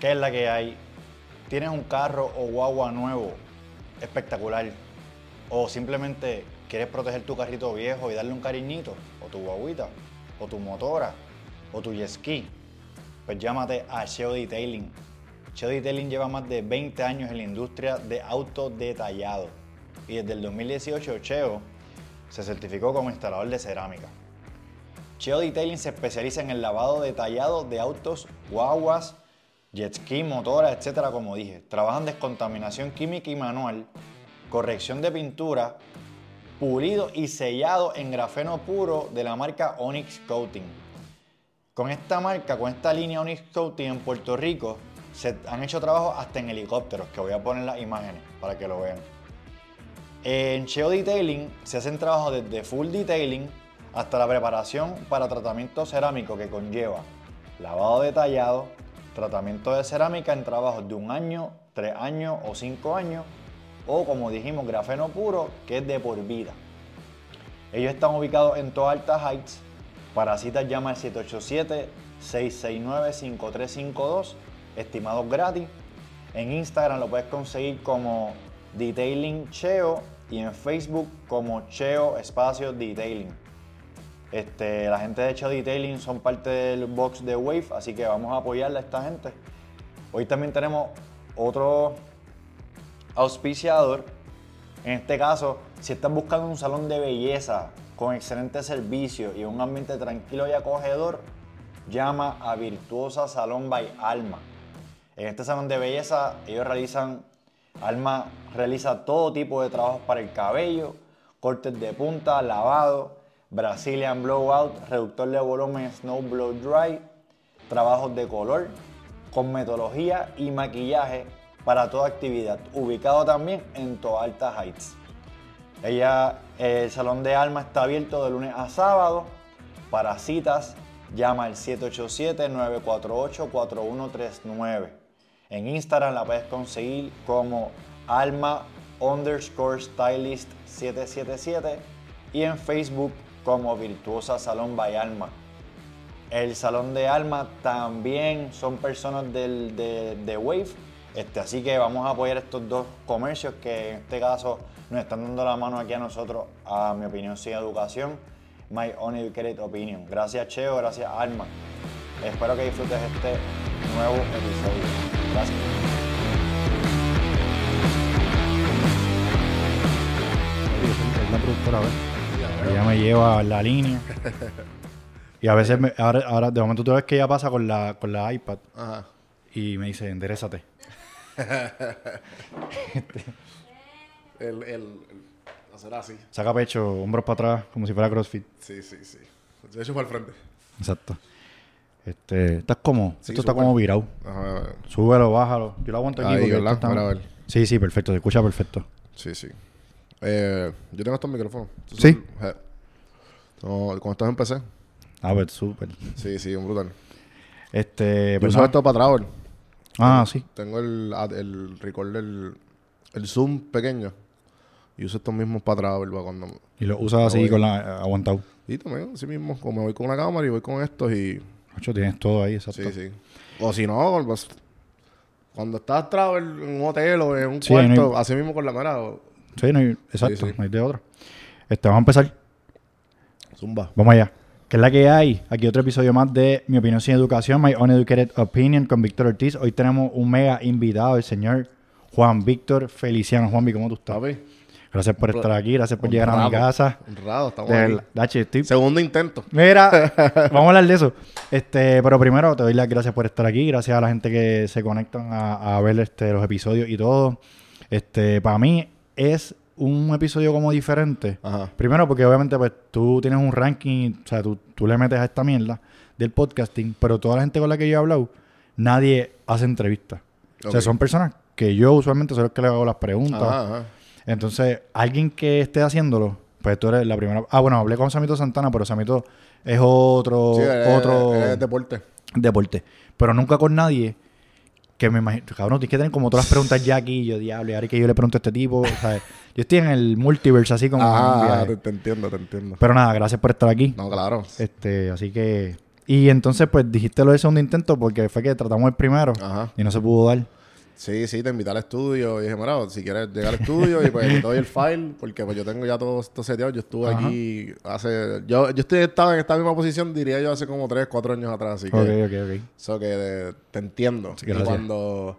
¿Qué es la que hay? ¿Tienes un carro o guagua nuevo espectacular? ¿O simplemente quieres proteger tu carrito viejo y darle un cariñito? ¿O tu guaguita? ¿O tu motora? ¿O tu jet ski? Pues llámate a Cheo Detailing. Cheo Detailing lleva más de 20 años en la industria de auto detallado. Y desde el 2018 Cheo se certificó como instalador de cerámica. Cheo Detailing se especializa en el lavado detallado de autos, guaguas, jet ski, motoras, etcétera, como dije. Trabajan descontaminación química y manual, corrección de pintura, pulido y sellado en grafeno puro de la marca Onyx Coating. Con esta marca, con esta línea Onyx Coating en Puerto Rico, se han hecho trabajos hasta en helicópteros, que voy a poner las imágenes para que lo vean. En Cheo Detailing se hacen trabajos desde full detailing hasta la preparación para tratamiento cerámico que conlleva lavado detallado, tratamiento de cerámica en trabajos de un año, tres años o cinco años, o como dijimos, grafeno puro, que es de por vida. Ellos están ubicados en Toa Alta Heights. Para citas llama al 787-669-5352, estimados gratis. En Instagram lo puedes conseguir como Detailing Cheo y en Facebook como Cheo Espacio Detailing. Este, la gente de Cheo Detailing son parte del box de Wave, así que vamos a apoyarle a esta gente. Hoy también tenemos otro auspiciador. En este caso, si estás buscando un salón de belleza con excelente servicio y un ambiente tranquilo y acogedor, llama a Virtuosa Salón by Alma. En este salón de belleza ellos realizan, Alma realiza todo tipo de trabajos para el cabello, cortes de punta, lavado, Brazilian Blowout, reductor de volumen Snow Blow Dry, trabajos de color, con metodología y maquillaje para toda actividad, ubicado también en Toalta Heights. El salón de Alma está abierto de lunes a sábado. Para citas, llama al 787-948-4139. En Instagram la puedes conseguir como alma underscore stylist 777 y en Facebook como Virtuosa Salón by Alma. El Salón de Alma también son personas del, de, Wave, este, así que vamos a apoyar estos dos comercios que en este caso nos están dando la mano aquí a nosotros, a mi opinión sin educación, My Uneducated Opinion. Gracias Cheo, gracias Alma. Espero que disfrutes este nuevo episodio. Gracias. La productora, ver. Ella me lleva la línea. Y a veces, me- ahora, ahora, de momento tú ves que ella pasa con la, con la iPad Ajá. y me dice, enderezate. El, el, el hacer así. Saca pecho, hombros para atrás, como si fuera CrossFit. Sí, sí, sí. De hecho, para el frente. Exacto. Este, ¿Estás? Sí, Esto está como virado. Ajá. Súbelo, bájalo. Yo lo aguanto aquí Ahí, porque está-. Sí, sí, perfecto. Se escucha perfecto. Sí, sí. Eh, yo tengo estos micrófonos. Estos ¿Sí? son- eh, no, con estos empecé. A ver, súper. Sí, sí, un brutal. Este, Yo pues uso esto para travel. Ah, sí. Tengo el, el record del el zoom pequeño. Y uso estos mismos para travel. Para cuando... Y lo usas así voy. con la aguantado. Y también, así mismo. Como me voy con una cámara y voy con estos y... Ocho, tienes todo ahí, exacto. Sí, sí. O si no, pues, cuando estás travel en un hotel o en un Sí, no cuarto, hay- así mismo con la o- Sí, no hay, exacto, Sí, sí. no hay de otra. Este, vamos a empezar. zumba. Vamos allá. ¿Qué es la que hay? Aquí otro episodio más de Mi Opinión Sin Educación, My Uneducated Opinion con Víctor Ortiz. Hoy tenemos un mega invitado, el señor Juan Víctor Feliciano. Juanvi, ¿cómo tú estás? Papi, Gracias por estar aquí, gracias por llegar a mi casa. honrado, estamos De aquí. Dachi, estoy Segundo intento. Mira, vamos a hablar de eso. Este, pero primero te doy las gracias por estar aquí, gracias a la gente que se conectan a, a ver este, los episodios y todo. Este, para mí es un episodio como diferente. Ajá. Primero porque obviamente pues tú tienes un ranking, o sea, tú, tú le metes a esta mierda del podcasting, pero toda la gente con la que yo he hablado, nadie hace entrevistas. O sea, son personas que yo usualmente soy el que le hago las preguntas. Ajá, ajá. Entonces, alguien que esté haciéndolo, pues tú eres la primera. Ah, bueno, hablé con Samito Santana, pero Samito es otro, Sí, es- otro es deporte. deporte. Pero nunca con nadie que me imagino. Cabrón, tienes que tener como todas las preguntas ya aquí. Yo, diablo, y ahora que yo le pregunto a este tipo. ¿sabes? Yo estoy en el multiverse así como. Ah, te, te entiendo, te entiendo. Pero nada, gracias por estar aquí. No, claro. Este, así que Y entonces, pues dijiste lo del segundo intento porque fue que tratamos el primero Ajá. y no se pudo dar. Sí, sí, te invité al estudio. Y dije, mira, si quieres llegar al estudio y pues te doy el file, porque pues yo tengo ya todo esto seteado. Yo estuve Ajá. aquí hace... Yo, yo estoy, estaba en esta misma posición, diría yo, hace como 3, 4 años atrás. Así que... Ok, ok, ok. Que eh, te entiendo. Sí, y cuando...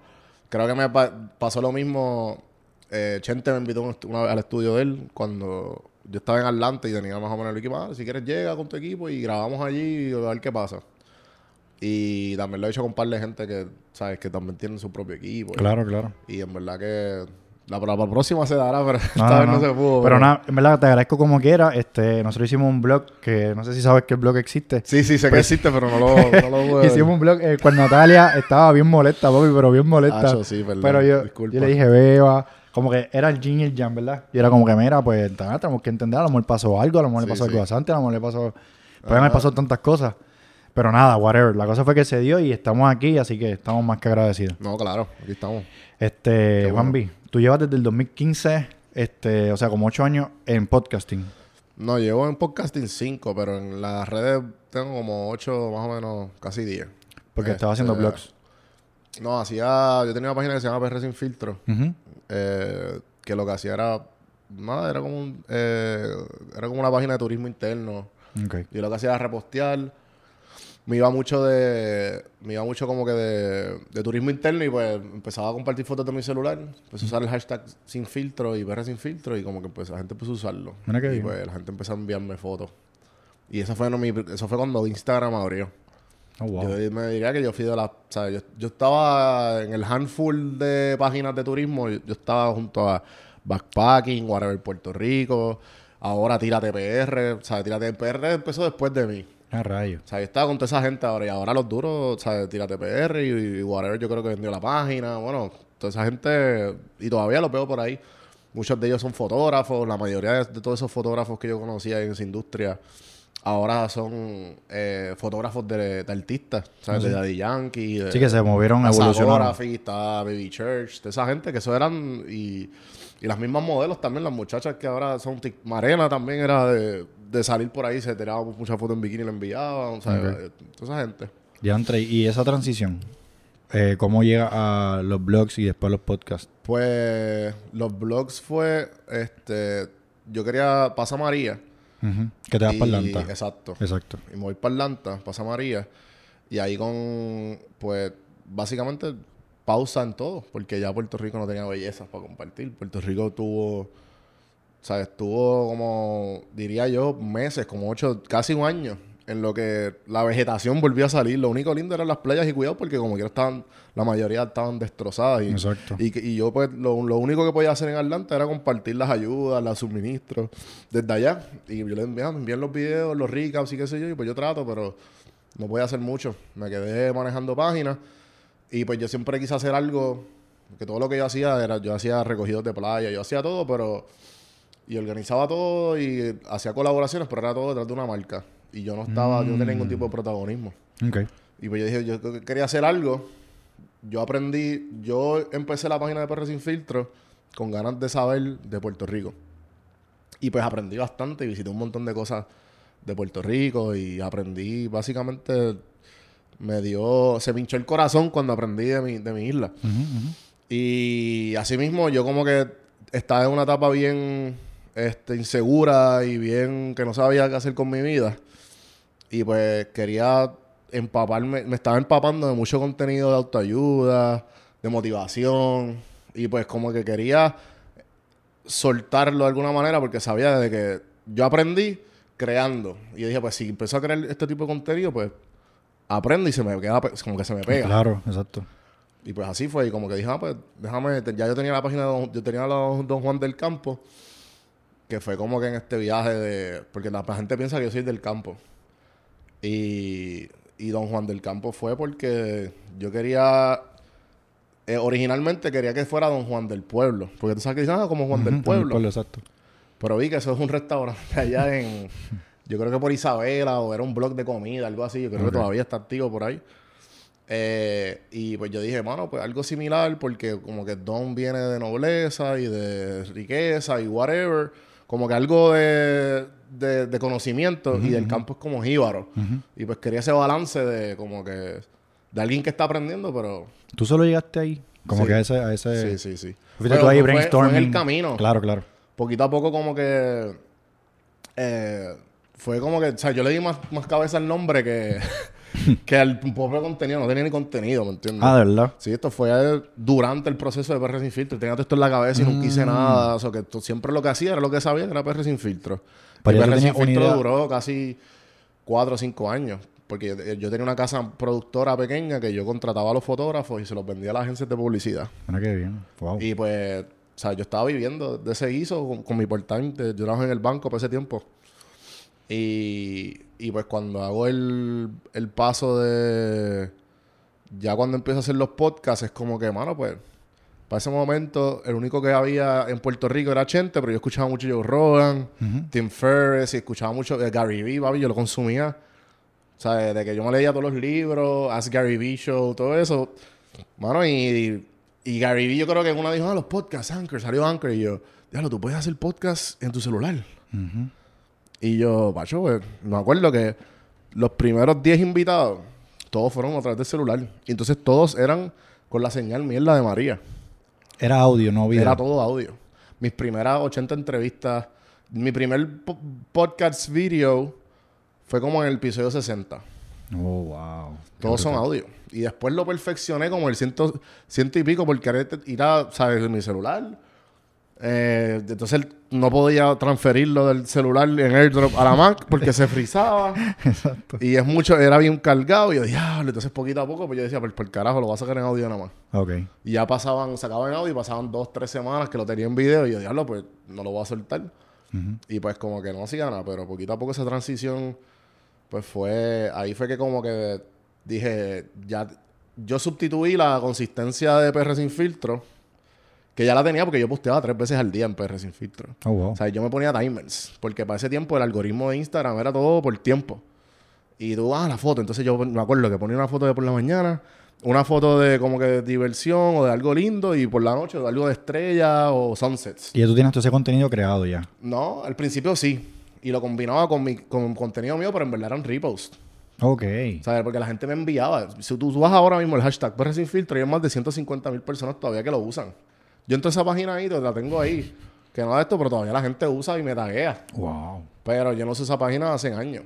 Creo que me pa- pasó lo mismo... Eh, Chente me invitó una vez al estudio de él cuando yo estaba en Atlanta y tenía más o menos el equipo. Ah, si quieres llega con tu equipo y grabamos allí y a ver qué pasa. Y también lo he hecho con un par de gente que, ¿sabes? Que también tienen su propio equipo. Claro, claro. Y en verdad que la, la, la próxima se dará, pero No, esta vez no, se pudo. Pero nada, en verdad te agradezco como quiera. Este, nosotros hicimos un blog que no sé si sabes que el blog existe. Sí, sí, sé que existe, pero no lo, no lo. Hicimos un blog eh, cuando Natalia estaba bien molesta, papi, pero bien molesta. Acho, sí, perdón, pero yo, disculpa. yo le dije, beba, como que era el yin y el yang, ¿verdad? Y era como que, mira, pues nada, tenemos que entender, a lo mejor pasó algo, a lo mejor Sí, le pasó sí. algo a Santi, a lo mejor le pasó... Pues me pasó tantas cosas. Pero nada, whatever. La cosa fue que se dio y estamos aquí, así que estamos más que agradecidos. No, claro, aquí estamos. Este, bueno. Juanvi, tú llevas desde el 2015, este, o sea, como ocho años en podcasting. No, llevo en podcasting 5, pero en las redes tengo como 8, más o menos, casi 10. Porque Este, estaba haciendo blogs. No, hacía... Yo tenía una página que se llama PR Sin Filtro, eh, que lo que hacía era... Nada, era como, un, eh, era como una página de turismo interno. Ok. Yo lo que hacía era repostear. Me iba mucho de... Me iba mucho como que de, de turismo interno y pues empezaba a compartir fotos de mi celular. Empecé a usar el hashtag sin filtro y PR sin filtro y como que pues, la gente empezó a usarlo. Mira qué y bien. pues la gente empezó a enviarme fotos. Y eso fue, no, mi, eso fue cuando Instagram abrió. Oh, wow. Yo me diría que yo fui de las... O sea, yo, yo estaba en el handful de páginas de turismo. Yo, yo estaba junto a Backpacking, Whatever Puerto Rico. Ahora Tírate PR. O sea, Tírate PR empezó después de mí. Ah, rayo. O sea, yo estaba con toda esa gente ahora. Y ahora los duros, o sea, Tírate PR y, y Whatever yo creo que vendió la página. Bueno, toda esa gente... Y todavía lo veo por ahí. Muchos de ellos son fotógrafos. La mayoría de, de todos esos fotógrafos que yo conocía en esa industria ahora son eh, fotógrafos de, de artistas. ¿sabes? De Daddy Yankee. De, Sí que se movieron, evolucionaron. Está Baby Church, de esa gente que eso eran y, y las mismas modelos también, las muchachas que ahora son Marena también era de, de salir por ahí, se tiraba muchas fotos en bikini y la enviaban, o sea, eh, toda esa gente. Diantre, y esa transición, eh, ¿cómo llega a los blogs y después los podcasts? Pues los blogs fue, este, yo quería, pasa María. Que te vas y- para Atlanta. Exacto. Exacto. Y me voy para Atlanta, pasa María. Y ahí con, pues, básicamente pausa en todo, porque ya Puerto Rico no tenía bellezas para compartir. Puerto Rico tuvo, sea, estuvo como, diría yo, meses, como ocho, casi un año, en lo que la vegetación volvió a salir. Lo único lindo eran las playas y cuidado, porque como quiera estaban, la mayoría estaban destrozadas. Y, Exacto. y, y yo, pues, lo, lo único que podía hacer en Atlanta era compartir las ayudas, los suministros desde allá. Y yo le enviaba, me envían los videos, los recaps y qué sé yo, y pues yo trato, pero no podía hacer mucho. Me quedé manejando páginas y pues yo siempre quise hacer algo, que todo lo que yo hacía era, yo hacía recogidos de playa, yo hacía todo, pero... Y organizaba todo y hacía colaboraciones, pero era todo detrás de una marca. Y yo no estaba, yo no tenía ningún tipo de protagonismo. Ok. Y pues yo dije, yo que- quería hacer algo. Yo aprendí, yo empecé la página de PR Sin Filtro con ganas de saber de Puerto Rico. Y pues aprendí bastante y visité un montón de cosas de Puerto Rico y aprendí, básicamente, me dio, se me hinchó el corazón cuando aprendí de mi, de mi isla. Y así mismo yo como que estaba en una etapa bien este, insegura y bien que no sabía qué hacer con mi vida. Y pues quería empaparme, me estaba empapando de mucho contenido de autoayuda, de motivación. Y pues como que quería soltarlo de alguna manera porque sabía de que yo aprendí creando. Y yo dije, pues si empiezo a crear este tipo de contenido, pues aprendo y se me queda, pe- como que se me pega. Claro, exacto. Y pues así fue. Y como que dije, ah, pues déjame. Ya yo tenía la página de Don, yo tenía la Don Juan del Campo. Que fue como que en este viaje de. Porque la gente piensa que yo soy del campo. Y, y Don Juan del Campo fue porque yo quería. eh, originalmente quería que fuera Don Juan del Pueblo. Porque tú sabes que dicen, ah, como Juan del Ujú, Pueblo. exacto. Pero vi que eso es un restaurante allá en. Yo creo que por Isabela o era un blog de comida, algo así. Yo creo que todavía está activo por ahí. Eh, y pues yo dije, mano, pues algo similar, porque como que Don viene de nobleza y de riqueza y whatever. Como que algo de, de, de conocimiento y del campo es como jíbaro. Y pues quería ese balance de como que de alguien que está aprendiendo, pero ¿Tú solo llegaste ahí? Como Sí. que a ese... A ese... sí, sí, sí. Fuiste tú ahí fue- fue en brainstorming. el camino. Claro, claro. Poquito a poco como que eh, fue como que, o sea, yo le di más, más cabeza al nombre que, que al propio contenido. No tenía ni contenido, ¿me entiendes? Ah, ¿de verdad? Sí, esto fue durante el proceso de PR sin filtro. Tenía todo esto en la cabeza y nunca Mm. hice nada. O sea, que esto- siempre lo que hacía era lo que sabía, que era PR sin filtro. Pero y PR sin filtro idea. duró casi cuatro o cinco años. Porque yo, yo tenía una casa productora pequeña que yo contrataba a los fotógrafos y se los vendía a las agencias de publicidad. Mira qué bien. Wow. Y pues, o sea, yo estaba viviendo de ese guiso con, con mi part-time. Yo trabajaba en el banco por ese tiempo. Y, y pues cuando hago el, el paso de... Ya cuando empiezo a hacer los podcasts es como que, mano, pues... Para ese momento, el único que había en Puerto Rico era Chente, pero yo escuchaba mucho Joe Rogan, Tim Ferriss, y escuchaba mucho eh, Gary Vee, papi, yo lo consumía. O sea, de que yo me leía todos los libros, Ask Gary Vee Show, todo eso. Mano, y, y Gary Vee yo creo que una dijo, ah, los podcasts, Anchor, salió Anchor. Y yo, diablo, tú puedes hacer podcast en tu celular. Y yo, pacho, pues, me acuerdo que los primeros 10 invitados, todos fueron a través del celular. Y entonces todos eran con la señal mierda de María. Era audio, no video. Era todo audio. Mis primeras 80 entrevistas, mi primer po- podcast video fue como en el episodio 60. Oh, wow. Todos son audio. Y después lo perfeccioné como el ciento, ciento y pico porque era ir a, ¿sabes? Mi celular. Eh, entonces no podía transferirlo del celular en AirDrop a la Mac porque se frizaba. Exacto. Y es mucho, era bien cargado. Y yo, diablo, entonces poquito a poco, pues yo decía, por, por carajo, lo voy a sacar en audio nada más. Ok. Y ya pasaban, sacaban audio y pasaban dos, tres semanas que lo tenía en video. Y yo, diablo, pues no lo voy a soltar. Y pues como que no hacía nada, pero poquito a poco esa transición, pues fue, ahí fue que como que dije, ya, yo sustituí la consistencia de PR sin filtro, que ya la tenía porque yo posteaba tres veces al día en PR sin filtro. Oh, wow. O sea, yo me ponía timers, porque para ese tiempo el algoritmo de Instagram era todo por tiempo. Y tú, ah, la foto. Entonces yo me acuerdo que ponía una foto de por la mañana, una foto de como que de diversión o de algo lindo, y por la noche de algo de estrella o sunsets. Y tú tienes todo ese contenido creado ya. No, al principio sí. Y lo combinaba con mi con contenido mío, pero en verdad eran reposts. Ok. ¿Sabes? Porque la gente me enviaba. Si tú, tú vas ahora mismo el hashtag PR sin filtro, hay más de 150 mil personas todavía que lo usan. Yo entro a esa página ahí, la tengo ahí. Que no de esto, pero todavía la gente usa y me taguea. Wow. Pero yo no uso esa página hace años.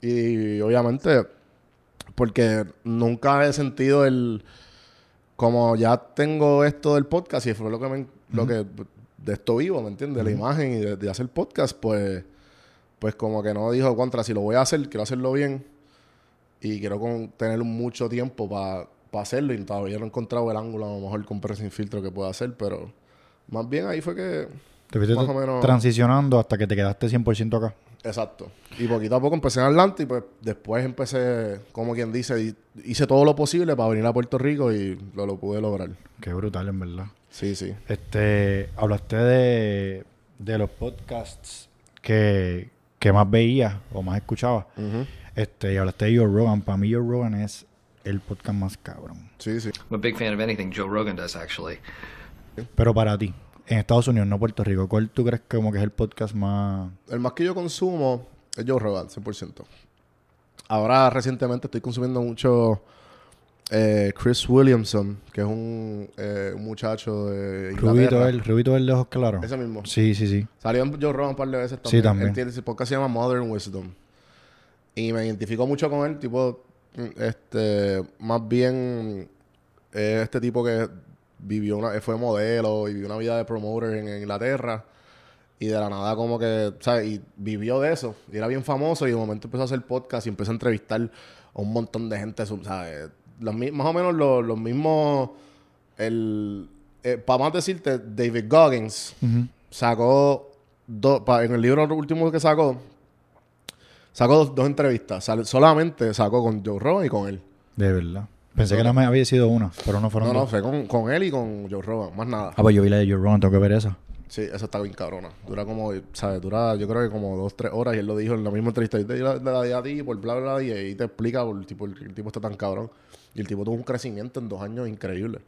Y obviamente, porque nunca he sentido el. Como ya tengo esto del podcast y fue lo que me, lo que de esto vivo, ¿me entiendes? De la imagen y de, de hacer podcast, pues, pues como que no dijo contra, si lo voy a hacer, quiero hacerlo bien y quiero con- tener mucho tiempo para hacerlo y todavía no he encontrado el ángulo a lo mejor con Pre sin filtro que pueda hacer, pero más bien ahí fue que Te fuiste Más o menos- transicionando hasta que te quedaste 100% acá. Exacto. Y poquito a poco empecé en Atlanta y pues después empecé, como quien dice, hice todo lo posible para venir a Puerto Rico y lo, lo pude lograr. Qué brutal, en verdad. Sí, sí. Este, hablaste de, de los podcasts que, que más veías o más escuchabas. Ujú. Este, y hablaste de Joe Rogan. Para mí Joe Rogan es el podcast más cabrón. Sí, sí. I'm a big fan of anything Joe Rogan does, actually. Pero para ti, en Estados Unidos, no Puerto Rico, ¿cuál tú crees que como que es el podcast más... El más que yo consumo es Joe Rogan, 100%. Ahora recientemente estoy consumiendo mucho eh, Chris Williamson, que es un, eh, un muchacho de Rubito, Inglaterra. Rubito el de ojos claros? Ese mismo. Sí, sí, sí. Salió en Joe Rogan un par de veces también. Sí, también. Él tiene ese podcast se llama Modern Wisdom. Y me identifico mucho con él, tipo, este, más bien, eh, este tipo que vivió una, fue modelo y vivió una vida de promoter en, Inglaterra. Y de la nada como que, ¿sabes? Y vivió de eso. Y era bien famoso y de momento empezó a hacer podcast y empezó a entrevistar a un montón de gente, ¿sabes? Los, más o menos los, los mismos... El, para más decirte, David Goggins sacó dos, pa- en el libro último que sacó, sacó dos, dos entrevistas. Sal- solamente sacó con Joe Rogan y con él. De verdad. Pensé que nada más había sido una, pero no fueron No, no, dos. fue con, con él y con Joe Rogan, más nada. Ah, pues yo vi la de Joe Rogan, tengo que ver esa. Sí, eso está bien cabrona. Dura como, ¿sabes? Dura, yo creo que como dos, tres horas y él lo dijo en la misma entrevista. Y te la, la di a ti por bla, bla, bla, y ahí te explica por el tipo, el, el tipo está tan cabrón. Y el tipo tuvo un crecimiento en dos años increíble.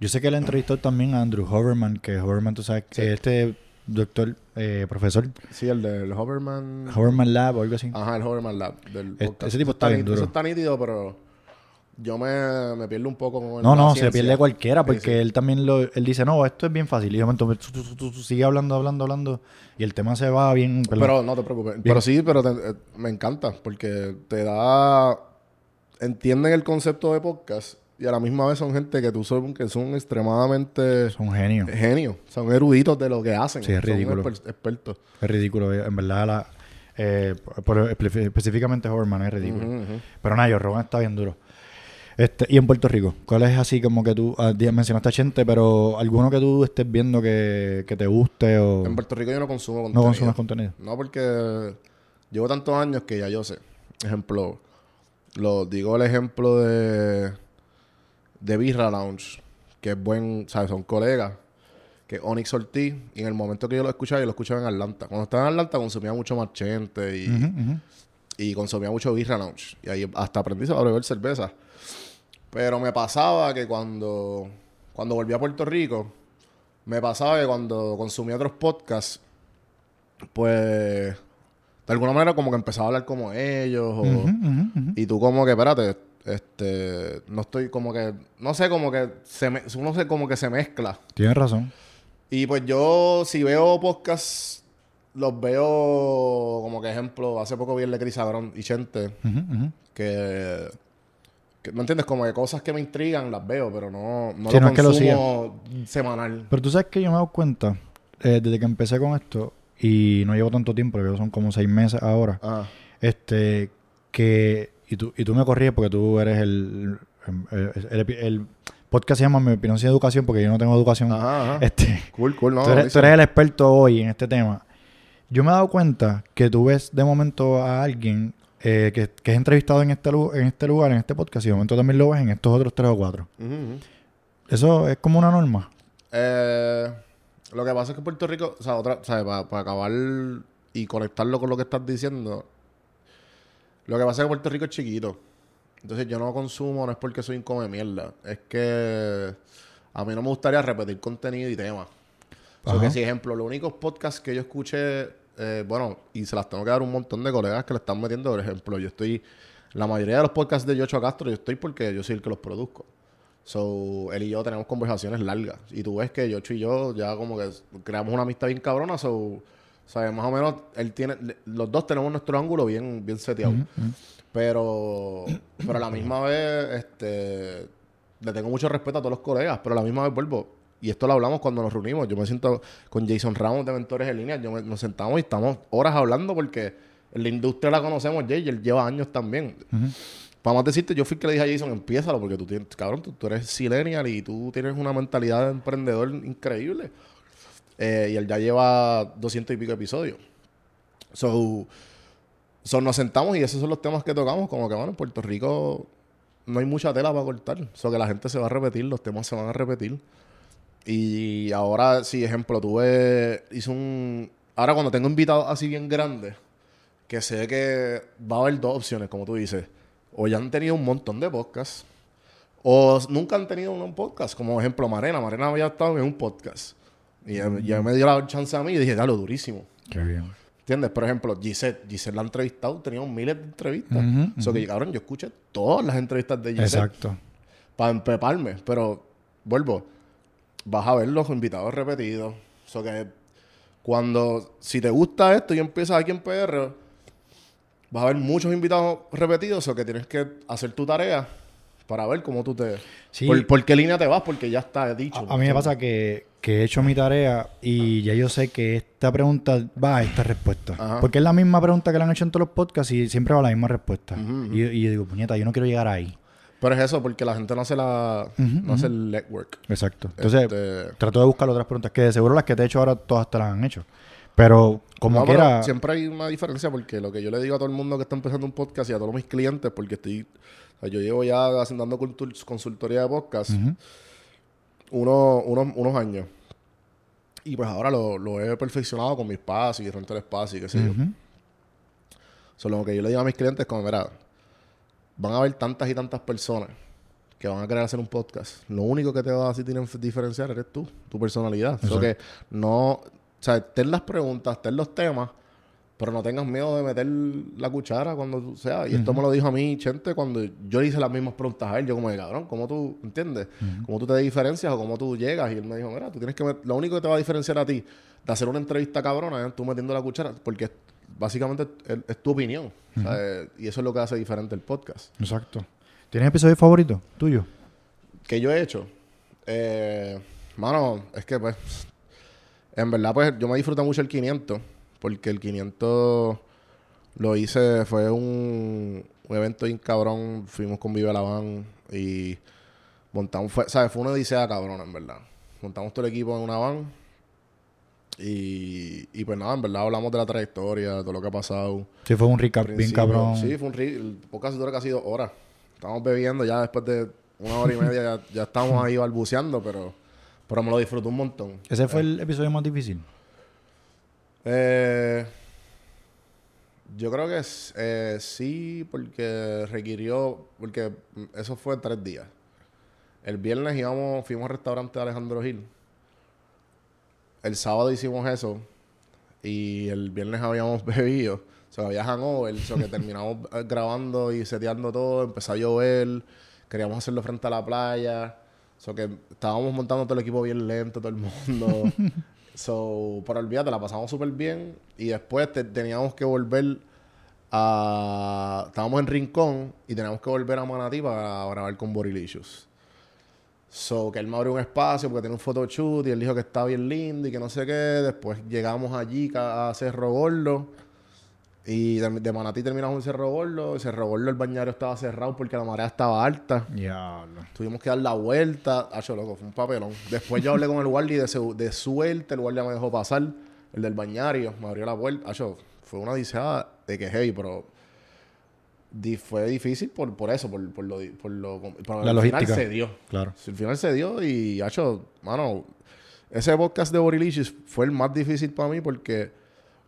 Yo sé que él entrevistó también a Andrew Hoverman, que Hoverman, tú sabes, que este doctor, eh, profesor, Sí, el del Hoverman. Hoverman Lab o algo así. Ajá, el Hoverman Lab. Del Este- ese tipo está bien duro. Eso está nítido, pero yo me, me pierdo un poco con el- No, no, se pierde cualquiera porque sí. él también lo, él dice, no, esto es bien fácil. Y de momento sigues hablando, hablando, hablando y el tema se va bien. perdón. Pero no te preocupes. Pero sí, pero te- eh, me encanta porque te da... Entienden el concepto de podcast y a la misma vez son gente que tú son, que son extremadamente son genios. genios. Son eruditos de lo que hacen. Sí, es Son ridículo. exper- expertos. Es ridículo, en verdad, la, eh, por- específicamente Hoverman es ridículo. Pero nada, Joe Rogan está bien duro. Este, y en Puerto Rico, ¿cuál es así como que tú ah, mencionaste a Chente, pero alguno que tú estés viendo que, que te guste o En Puerto Rico yo no consumo no contenido. consumes contenido? No, porque llevo tantos años que ya yo sé. Ejemplo, lo digo el ejemplo de de Birra Lounge, que es buen, ¿sabes? Son colegas, que es Onyx Ortiz, y en el momento que yo lo escuchaba, yo lo escuchaba en Atlanta. Cuando estaba en Atlanta consumía mucho Marchente y, y consumía mucho Birra Lounge. Y ahí hasta aprendí a beber cerveza. Pero me pasaba que cuando, cuando volví a Puerto Rico, me pasaba que cuando consumía otros podcasts, pues de alguna manera como que empezaba a hablar como ellos. O. Y tú como que, espérate, este, no estoy como que, no sé, como que se me, uno se como que se mezcla. Tienes razón. Y pues yo, si veo podcasts, los veo como que ejemplo, hace poco vi el de Agrón y Chente, ujú. que, que, ¿me entiendes? Como que cosas que me intrigan las veo, pero no, no Sí, lo no es que lo consumo semanal. Pero tú sabes que yo me he dado cuenta, eh, desde que empecé con esto, y no llevo tanto tiempo, creo que son como seis meses ahora, Ah, este, que, y tú, y tú me corrías porque tú eres el, el, el- el podcast se llama Mi opinión sin educación porque yo no tengo educación. ajá, ajá. Este, Cool, cool, no. tú, eres, tú buenísimo. eres el experto hoy en este tema. Yo me he dado cuenta que tú ves de momento a alguien eh, que, que es entrevistado en este, en este lugar, en este podcast, y de momento también lo ves en estos otros tres o cuatro. Eso es como una norma. Eh, lo que pasa es que Puerto Rico, o sea, otra, ¿sabes? Para acabar y conectarlo con lo que estás diciendo, lo que pasa es que Puerto Rico es chiquito. Entonces yo no consumo, no es porque soy un come mierda. Es que a mí no me gustaría repetir contenido y temas. O sea, Ajá. que si, ejemplo, los únicos podcasts que yo escuché, eh, bueno, y se las tengo que dar un montón de colegas que le están metiendo, por ejemplo, yo estoy, la mayoría de los podcasts de Yocho Castro, yo estoy porque yo soy el que los produzco. So, él y yo tenemos conversaciones largas. Y tú ves que Yocho y yo ya como que creamos una amistad bien cabrona. So, ¿sabes? Más o menos, él tiene, los dos tenemos nuestro ángulo bien, bien seteado. Pero, pero a la misma vez, este, le tengo mucho respeto a todos los colegas, pero a la misma vez vuelvo. Y esto lo hablamos cuando nos reunimos. Yo me siento con Jason Ramos de Mentores en Línea. Yo me- nos sentamos y estamos horas hablando porque la industria la conocemos, Jay, y él lleva años también. Vamos a decirte, yo fui que le dije a Jason, empiézalo, porque tú tienes, cabrón, tú, tú eres silenial y tú tienes una mentalidad de emprendedor increíble. Eh, y él ya lleva doscientos y pico episodios. So, so, nos sentamos y esos son los temas que tocamos. Como que, bueno, en Puerto Rico no hay mucha tela para cortar. So, que la gente se va a repetir, los temas se van a repetir. Y ahora, si ejemplo, tuve, hice un... Ahora cuando tengo invitados así bien grandes, que sé que va a haber dos opciones, como tú dices. O ya han tenido un montón de podcasts, o nunca han tenido un podcast. Como ejemplo, Marena. Marena había estado en un podcast. Y ya, ya me dio la chance a mí y dije, dale, durísimo. Qué bien. ¿Entiendes? Por ejemplo, Gisette. Gisette la han entrevistado, teníamos miles de entrevistas. Ujú, Eso que, cabrón, yo escuché todas las entrevistas de Gisette Exacto. para empeparme. Pero, vuelvo, vas a ver los invitados repetidos. Eso que cuando, si te gusta esto y empiezas aquí en PR, vas a ver muchos invitados repetidos. O que tienes que hacer tu tarea para ver cómo tú te... Sí. Por, por qué línea te vas? Porque ya está dicho. A, a mí me pasa que, que he hecho mi tarea y ya yo sé que esta pregunta va a esta respuesta. Ajá. Porque es la misma pregunta que le han hecho en todos los podcasts y siempre va la misma respuesta. Y, y yo digo, puñeta, yo no quiero llegar ahí. Pero es eso, porque la gente no hace la... No hace el network. Exacto. Entonces, Este- trato de buscar otras preguntas que de seguro las que te he hecho ahora todas te las han hecho. Pero como No, pero quiera... siempre hay una diferencia porque lo que yo le digo a todo el mundo que está empezando un podcast y a todos mis clientes, porque estoy, o sea, yo llevo ya haciendo dando consultoría de podcast Ujú. uno- unos, unos años. Y pues ahora lo, lo he perfeccionado con mi espacio y rento el espacio y qué sé yo. Solo lo que yo le digo a mis clientes es como, mira, van a haber tantas y tantas personas que van a querer hacer un podcast. Lo único que te va a así diferenciar eres tú, tu personalidad. Eso que no, sea, ten las preguntas, ten los temas, pero no tengas miedo de meter la cuchara cuando sea. Y esto me lo dijo a mí, Chente, cuando yo le hice las mismas preguntas a él. Yo como de cabrón, ¿cómo tú, entiendes? ¿Cómo tú te diferencias o cómo tú llegas? Y él me dijo, mira, tú tienes que... Lo único que te va a diferenciar a ti de hacer una entrevista cabrona es tú metiendo la cuchara, porque básicamente es, es tu opinión. Y eso es lo que hace diferente el podcast. Exacto. ¿Tienes episodio favorito tuyo? que yo he hecho, eh, mano, es que pues, en verdad pues yo me disfruté mucho el 500, porque el 500 lo hice, fue un, un evento bien cabrón, fuimos con Vive la Van y montamos, fue, ¿sabes? Fue una odisea cabrona, en verdad. Montamos todo el equipo en una van y, y pues nada, en verdad hablamos de la trayectoria, de todo lo que ha pasado. Sí, fue un recap bien cabrón. Sí, fue un el podcast dura casi dos horas. Estábamos bebiendo ya después de una hora y media, ya, ya estábamos ahí balbuceando, pero, pero me lo disfruté un montón. Ese fue el episodio más difícil. Eh, yo creo que eh, sí, porque requirió, porque eso fue tres días. El viernes íbamos, fuimos al restaurante de Alejandro Gil. El sábado hicimos eso. Y el viernes habíamos bebido. O sea, había hangover. O sea, que terminamos eh, grabando y seteando todo. Empezó a llover. Queríamos hacerlo frente a la playa. O que estábamos montando todo el equipo bien lento, todo el mundo. so, pero olvídate, la pasamos súper bien. Y después te- teníamos que volver a... Estábamos en Rincón y teníamos que volver a Manatí para grabar con Borilicious. So, que él me abrió un espacio porque tenía un photoshoot y él dijo que estaba bien lindo y que no sé qué. Después llegamos allí a Cerro Gordo. Y de, de Manatí terminamos en Cerro Gordo. En Cerro Gordo el bañario estaba cerrado porque la marea estaba alta. Diablo. Tuvimos que dar la vuelta. Hacho, loco, fue un papelón. Después yo hablé con el guardia y de, de suerte el guardia me dejó pasar. El del bañario me abrió la puerta. Hacho, fue una odisea de que heavy, pero di- fue difícil por, por eso, por, por lo... Por lo pero La al final se dio. Claro. Al final se dio y, hacho, mano, ese podcast de Borilicious fue el más difícil para mí porque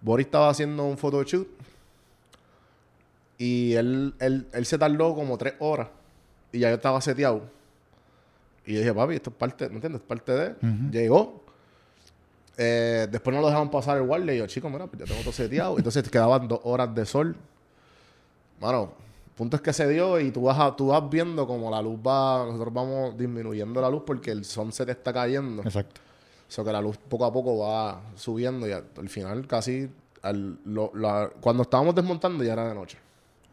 Boris estaba haciendo un photoshoot y él, él, él se tardó como tres horas y ya yo estaba seteado. Y yo dije, papi, esto es parte, ¿me entiendes? Es parte de... Llegó. Eh, después no lo dejaban pasar el guardia y yo, chico, mira, pues ya tengo todo seteado. Entonces te quedaban dos horas de sol. Mano, punto es que se dio y tú vas, a- tú vas viendo como la luz va, nosotros vamos disminuyendo la luz porque el sunset está cayendo. Exacto. Sea que la luz poco a poco va subiendo y al, al final casi, al- lo- la- cuando estábamos desmontando ya era de noche.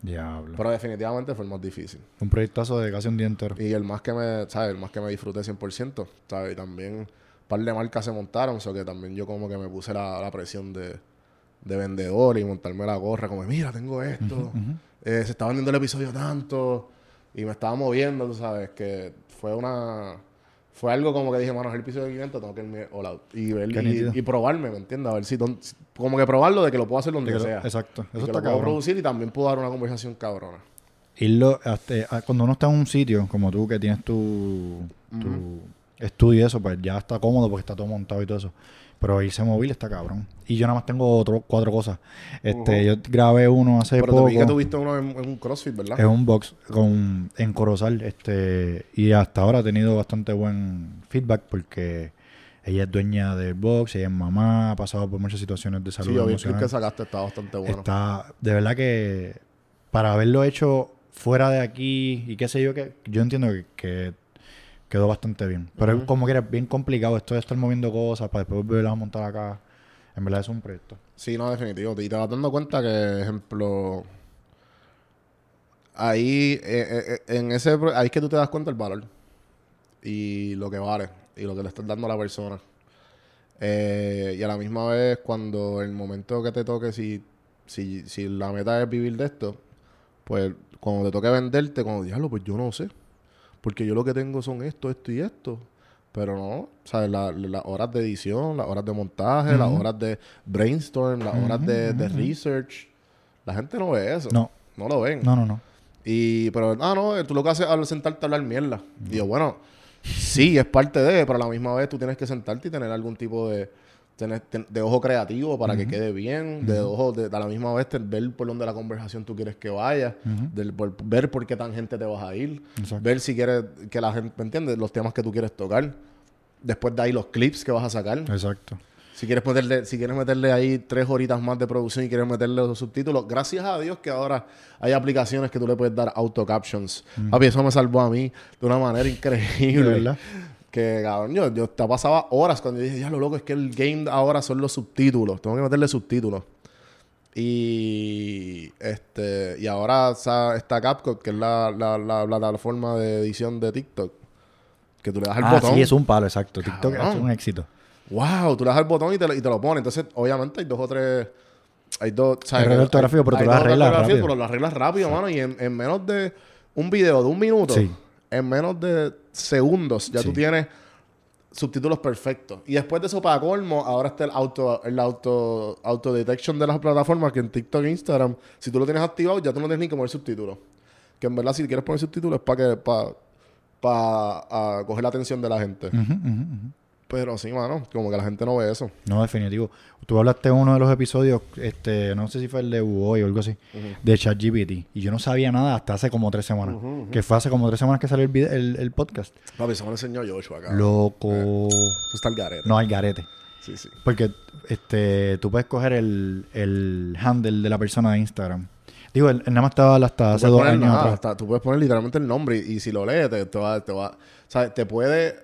Diablo. Pero definitivamente fue el más difícil. Un proyectazo de casi un día entero. Y el más que me, ¿sabes? El más que me disfruté 100%, ¿sabes? Y también un par de marcas se montaron, o sea que también yo como que me puse la, la presión de, de vendedor y montarme la gorra, como, mira, tengo esto, eh, se está vendiendo el episodio tanto, y me estaba moviendo, tú sabes, que fue una... Fue algo como que dije, mano, es el episodio 500, tengo que irme all out. Y, ver, y, probarme, ¿me entiendes? A ver si... don- como que probarlo de que lo puedo hacer donde De que lo- sea. exacto. Eso que está lo puedo cabrón. producir y también puedo dar una conversación cabrona. Irlo, hasta- cuando uno está en un sitio como tú que tienes tu, tu estudio y eso, pues ya está cómodo porque está todo montado y todo eso. Pero irse móvil está cabrón. Y yo nada más tengo otro, cuatro cosas. Este, Yo grabé uno hace Pero poco. te vi que tuviste uno en, en un CrossFit, ¿verdad? Es un box con, en Corozal. Este, y hasta ahora ha tenido bastante buen feedback porque ella es dueña del box, ella es mamá, ha pasado por muchas situaciones de salud. Sí, yo vi el que sacaste, está bastante bueno. Está, de verdad que para haberlo hecho fuera de aquí y qué sé yo, que yo entiendo que, que quedó bastante bien. Pero es como que era bien complicado esto de estar moviendo cosas para después volverlas a montar acá. En verdad es un proyecto. Sí, no, definitivo. Y te vas dando cuenta que, ejemplo, ahí, eh, eh, eh, en ese, ahí es que tú te das cuenta el valor y lo que vale y lo que le estás dando a la persona. Eh, y a la misma vez, cuando el momento que te toque, si, si, si la meta es vivir de esto, pues cuando te toque venderte, cuando diablo, pues yo no sé. Porque yo lo que tengo son esto, esto y esto. Pero no, ¿sabes? La- la- las horas de edición, las horas de montaje, las horas de brainstorm, las horas de, de research. La gente no ve eso. No. No lo ven. No, no, no. Y, pero, ah, no, tú lo que haces es sentarte a hablar mierda. Y yo, bueno, sí, es parte de, pero a la misma vez tú tienes que sentarte y tener algún tipo de, de ojo creativo para que quede bien, de ojo, de, a la misma vez ver por dónde la conversación tú quieres que vaya, del- por- ver por qué tan gente te vas a ir, Exacto. ver si quieres que la gente, ¿me entiendes? Los temas que tú quieres tocar. Después de ahí los clips que vas a sacar. Exacto. Si quieres meterle, si quieres meterle ahí tres horitas más de producción y quieres meterle los subtítulos, gracias a Dios que ahora hay aplicaciones que tú le puedes dar auto captions. Papi, eso me salvó a mí de una manera increíble. De verdad. Que cabrón, yo, yo te pasaba horas cuando yo dije, ya lo loco, es que el game ahora son los subtítulos. Tengo que meterle subtítulos. Y este y ahora está, está CapCut, que es la, la, la, la plataforma de edición de TikTok. Que tú le das al Ah, botón. sí, es un palo, exacto. TikTok es un éxito. Wow, tú le das al botón y te, lo- y te lo pone. Entonces, obviamente, hay dos o tres. Hay dos. ¿sabes? Ortográfico, pero tú Hay lo dos arreglas ortografías, rápido. Pero lo arreglas rápido, mano. Y en, en menos de un video de un minuto, Sí. En menos de segundos, ya Sí. tú tienes subtítulos perfectos. Y después de eso, para colmo, ahora está el auto, el auto, auto detection de las plataformas que en TikTok e Instagram, si tú lo tienes activado, ya tú no tienes ni que poner subtítulos. Que en verdad, si quieres poner subtítulos, es para que, para, para coger la atención de la gente. Ujú. Pero sí, mano, como que la gente no ve eso. No, definitivo. Tú hablaste en uno de los episodios, este, no sé si fue el de Uboy o algo así, de ChatGPT. Y yo no sabía nada hasta hace como tres semanas. Que fue hace como tres semanas que salió el, vide- el, el podcast. Papi, eso me lo enseñó Joshua acá. Loco. Eso está el garete. No hay garete. Sí, sí. Porque este, tú puedes coger el, el handle de la persona de Instagram. Digo, él, él nada más estaba hasta hace dos años nada, atrás. hasta- tú puedes poner literalmente el nombre y, y si lo lees te, te va, te va, ¿sabes? Te puede,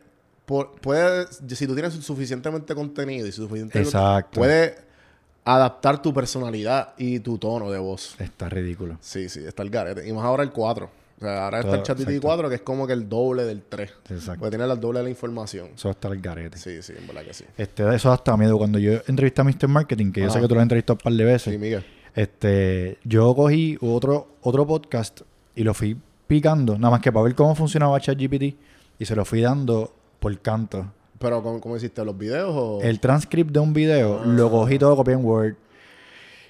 por- puede, si tú tienes suficientemente contenido y suficiente Exacto. puede adaptar tu personalidad y tu tono de voz. Está ridículo. Sí, sí, está el garete. Y más ahora el 4. O sea, ahora está el ChatGPT exacto. 4 que es como que el doble del 3. Exacto. Porque tiene el doble de la información. Eso estar el garete. Sí, sí, en verdad que sí. Este, eso hasta miedo. Cuando yo entrevisté a Mr. Marketing, que yo sé que tú lo has entrevistado un par de veces, Sí, Miguel. este, yo cogí otro, otro podcast y lo fui picando, nada más que para ver cómo funcionaba ChatGPT, y se lo fui dando por canto. Pero, ¿cómo, cómo hiciste? ¿Los videos o...? El transcript de un video lo cogí todo, copié en Word,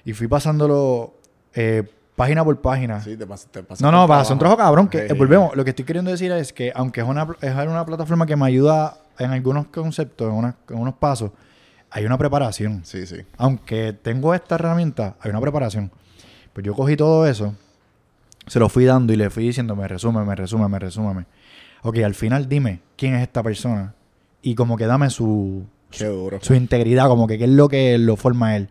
y fui pasándolo eh, página por página. Sí, te pas- te pasaste No, no, para hacer un trabajo cabrón. Que, eh, volvemos. Lo que estoy queriendo decir es que, aunque es una, es una plataforma que me ayuda en algunos conceptos, en, unas- en unos pasos, hay una preparación. Sí, sí. Aunque tengo esta herramienta, hay una preparación. Pues yo cogí todo eso, se lo fui dando y le fui diciendo, me resume, me resume, me resume. Ok, al final dime quién es esta persona y como que dame su, Qué duro. su integridad, como que qué es lo que lo forma él.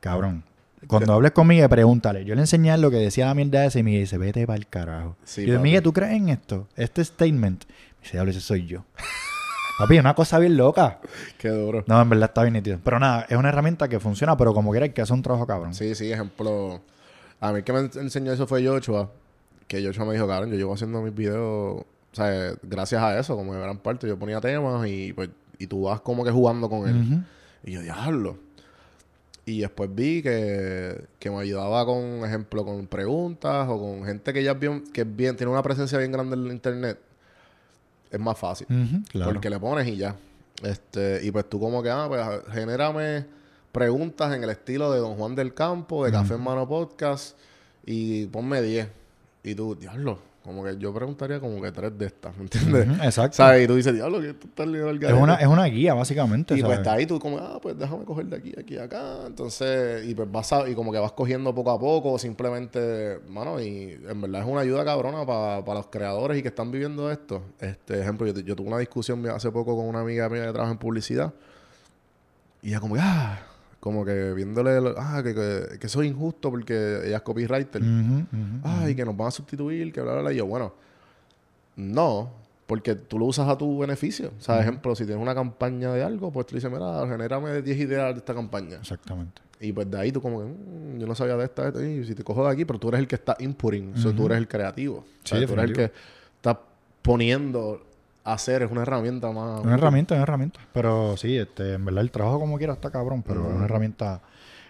Cabrón. Cuando hables conmigo, pregúntale. Yo le enseñé lo que decía la mierda esa y me dice, vete para el carajo. Sí, y yo. Miguel, ¿tú crees en esto? Este statement. Me dice, ese soy yo. Papi, es una cosa bien loca. Qué duro. No, en verdad está bien nítido. Pero nada, es una herramienta que funciona, pero como quiera hay que hacer un trabajo cabrón. Sí, sí, ejemplo. A mí el que me en- enseñó eso fue Joshua. Que Joshua me dijo, cabrón, yo llevo haciendo mis videos, sea, gracias a eso, como de gran parte, yo ponía temas y pues, y tú vas como que jugando con él. Y yo, diablo. Y después vi que, que me ayudaba con, ejemplo, con preguntas o con gente que ya es bien, que es bien, tiene una presencia bien grande en el internet. Es más fácil. Claro. Porque le pones y ya. Este, y pues tú como que, ah, pues genérame preguntas en el estilo de Don Juan del Campo, de Café en Mano Podcast, y ponme 10. Y tú, diablo, como que yo preguntaría como que tres de estas, ¿me entiendes? Ujú, exacto. ¿Sabes? Y tú dices, diablo, que esto está lindo al Es garete". una, es una guía, básicamente. Y pues está ahí tú como, ah, pues déjame coger de aquí, aquí, acá. Entonces, y pues vas a, y como que vas cogiendo poco a poco, simplemente, mano, y en verdad es una ayuda cabrona para los creadores y que están viviendo esto. Este ejemplo, yo, yo tuve una discusión hace poco con una amiga mía que trabaja en publicidad. Y ella como ah, como que viéndole, lo- ah, que, que, que soy injusto porque ella es copywriter. Ujú. Ay, que nos van a sustituir, que bla, bla, bla. Y yo, bueno, no, porque tú lo usas a tu beneficio. O sea, ejemplo, si tienes una campaña de algo, pues tú dices, mira, genérame 10 ideas de esta campaña. Exactamente. Y pues de ahí tú como que, "Mm, yo no sabía de esta, de esta, y si te cojo de aquí, pero tú eres el que está inputting, o sea, tú eres el creativo. O sea, Sí, tú eres el que está poniendo hacer, es una herramienta más... Una herramienta, una herramienta. Pero sí, este, en verdad el trabajo como quiera está cabrón, pero es una herramienta.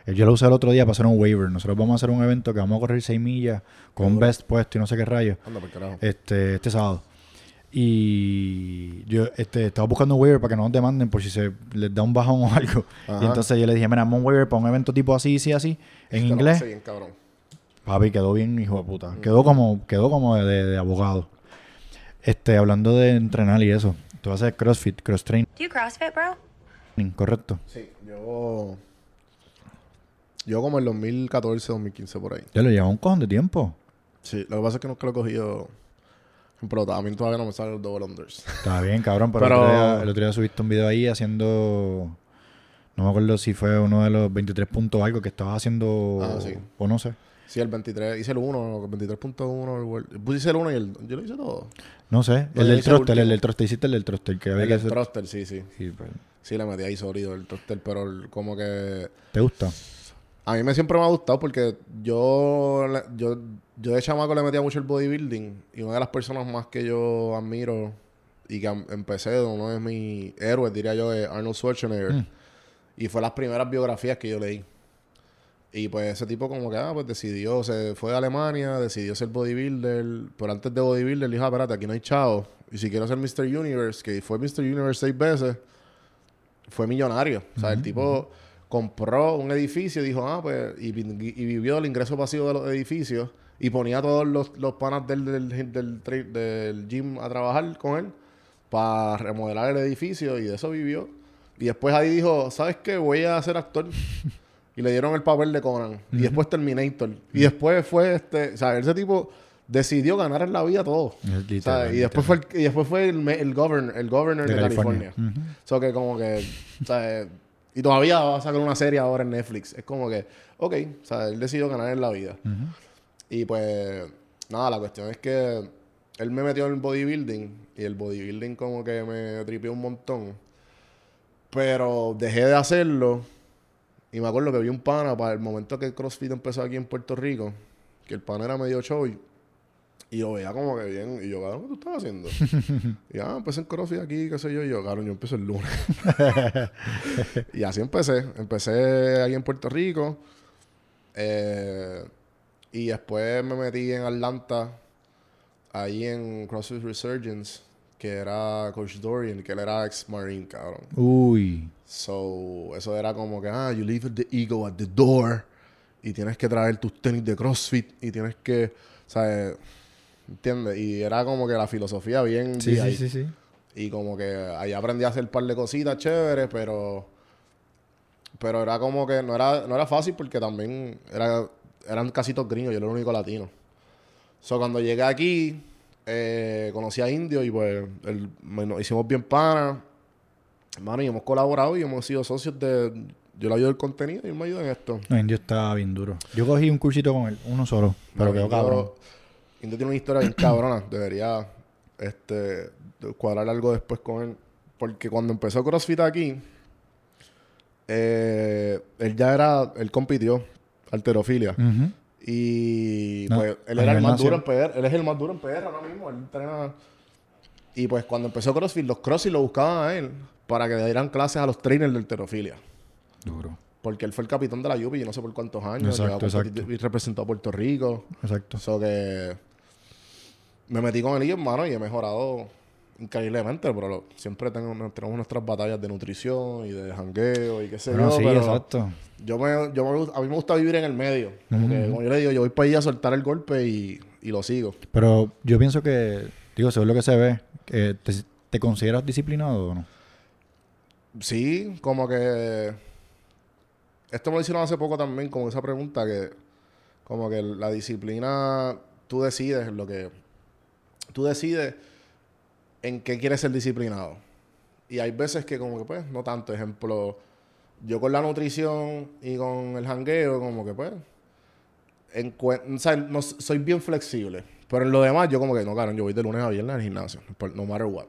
eh, Yo lo usé el otro día para hacer un waiver. Nosotros vamos a hacer un evento que vamos a correr 6 millas con un best puesto y no sé qué rayos. Anda, por carajo. Este, este sábado. Y yo este, estaba buscando un waiver para que no nos demanden por si se les da un bajón o algo. Ajá. Y entonces yo le dije, mira, hazme un waiver para un evento tipo así, sí, así, en Te lo inglés. hace bien, cabrón. Papi, quedó bien, hijo de puta. Quedó como, quedó como de, de- de abogado. Este, hablando de entrenar y eso. Tú vas a hacer CrossFit, cross training, Do you CrossFit, bro? correcto. Sí, yo... Yo como en 2014, 2015 por ahí. Ya lo lleva un cojón de tiempo. Sí, lo que pasa es que nunca lo he cogido. Pero a mí todavía no me salen los double unders. Está bien, cabrón, pero, Pero- El, otro día, el otro día subiste un video ahí haciendo. No me acuerdo si fue uno de los 23 puntos algo que estabas haciendo. Ah, sí. O no sé. Sí, el 23, hice el 1, el 23.1, el World- Puse hice el 1 y el, yo lo hice todo. No sé. No, el del hice el del. Hiciste el del Troster. Que había El del thruster, sí, sí. Sí, pues, Sí, le metí ahí sólido el thruster, pero el- como que... ¿Te gusta? A mí me siempre me ha gustado porque yo, yo, yo de chamaco le metía mucho el bodybuilding y una de las personas más que yo admiro y que empecé, uno de mis héroes, diría yo, es Arnold Schwarzenegger. Mm. Y fue las primeras biografías que yo leí. Y pues ese tipo como que, ah, pues decidió, se fue a Alemania, decidió ser bodybuilder, pero antes de bodybuilder dijo, ah, espérate, aquí no hay chavo. Y si quiero ser Mr. Universe, que fue Mr. Universe seis veces, fue millonario. O sea, el tipo compró un edificio y dijo, ah, pues, y, vi- y vivió el ingreso pasivo de los edificios y ponía a todos los, los panas del, del, del, del gym a trabajar con él para remodelar el edificio y de eso vivió. Y después ahí dijo, ¿sabes qué? Voy a ser actor. y le dieron el papel de Conan. Y después Terminator. Y después fue este... O sea, ese tipo decidió ganar en la vida todo. O sea, y después fue el, y después fue el, el governor, el governor de, De California. California. Ujú. So que como que, o sea, y todavía va a sacar una serie ahora en Netflix. Es como que, ok, o sea, él decidió ganar en la vida. Y pues, nada, la cuestión es que él me metió en el bodybuilding y el bodybuilding como que me tripió un montón. Pero dejé de hacerlo y me acuerdo que vi un pana para el momento que el CrossFit empezó aquí en Puerto Rico, que el pana era medio show y, y lo veía como que bien. Y yo, cabrón, ¿qué tú estás haciendo? y ah, empecé en CrossFit aquí, qué sé yo. Y yo, cabrón, yo empecé el lunes. y así empecé. Empecé aquí en Puerto Rico. Eh, y después me metí en Atlanta, ahí en CrossFit Resurgence, que era Coach Dorian, que él era ex-Marine, cabrón. Uy. So, eso era como que, ah, you leave the ego at the door. Y tienes que traer tus tenis de CrossFit. Y tienes que, ¿sabes? ¿Entiendes? Y era como que la filosofía bien Sí, sí, sí, sí. Y como que ahí aprendí a hacer un par de cositas chéveres, pero... Pero era como que no era, no era fácil porque también era, eran casi todos gringos. Yo era el único latino. So, cuando llegué aquí, eh, conocí a Indio y pues el- me- nos hicimos bien panas. Hermano, y hemos colaborado y hemos sido socios de... Yo le ayudo el contenido y él me ayuda en esto. No, Indio está bien duro. Yo cogí un cursito con él, uno solo, pero No, quedó Indio- cabrón. Indio tiene una historia bien cabrona. Debería este, cuadrar algo después con él. Porque cuando empezó CrossFit aquí, eh, él ya era, él compitió alterofilia. Ujú. Y No, pues él era el más duro en. PR. Él es el más duro en PR ahora mismo. Él entrena. Y pues cuando empezó CrossFit, los CrossFit lo buscaban a él para que le dieran clases a los trainers de alterofilia. Duro. Porque él fue el capitán de la Yupi, yo no sé por cuántos años. Exacto, exacto. Y representó a Puerto Rico. Exacto. So que me metí con él y hermano y he mejorado increíblemente, pero lo- siempre tengo, tenemos nuestras batallas de nutrición y de jangueo y qué sé Bueno, yo. sí, pero exacto. Yo me, yo me gusta- a mí me gusta vivir en el medio. Como, que, como yo le digo, yo voy para allá a soltar el golpe y, y lo sigo. Pero yo pienso que, digo, según lo que se ve, te, ¿te consideras disciplinado o no? Sí, como que... Esto me lo hicieron hace poco también, como esa pregunta que... Como que la disciplina, tú decides lo que... Tú decides en qué quieres ser disciplinado. Y hay veces que como que pues, no tanto. Ejemplo, yo con la nutrición y con el jangueo, como que pues... o sea, no, soy bien flexible. Pero en lo demás, yo como que no, claro, yo voy de lunes a viernes al gimnasio. No matter what.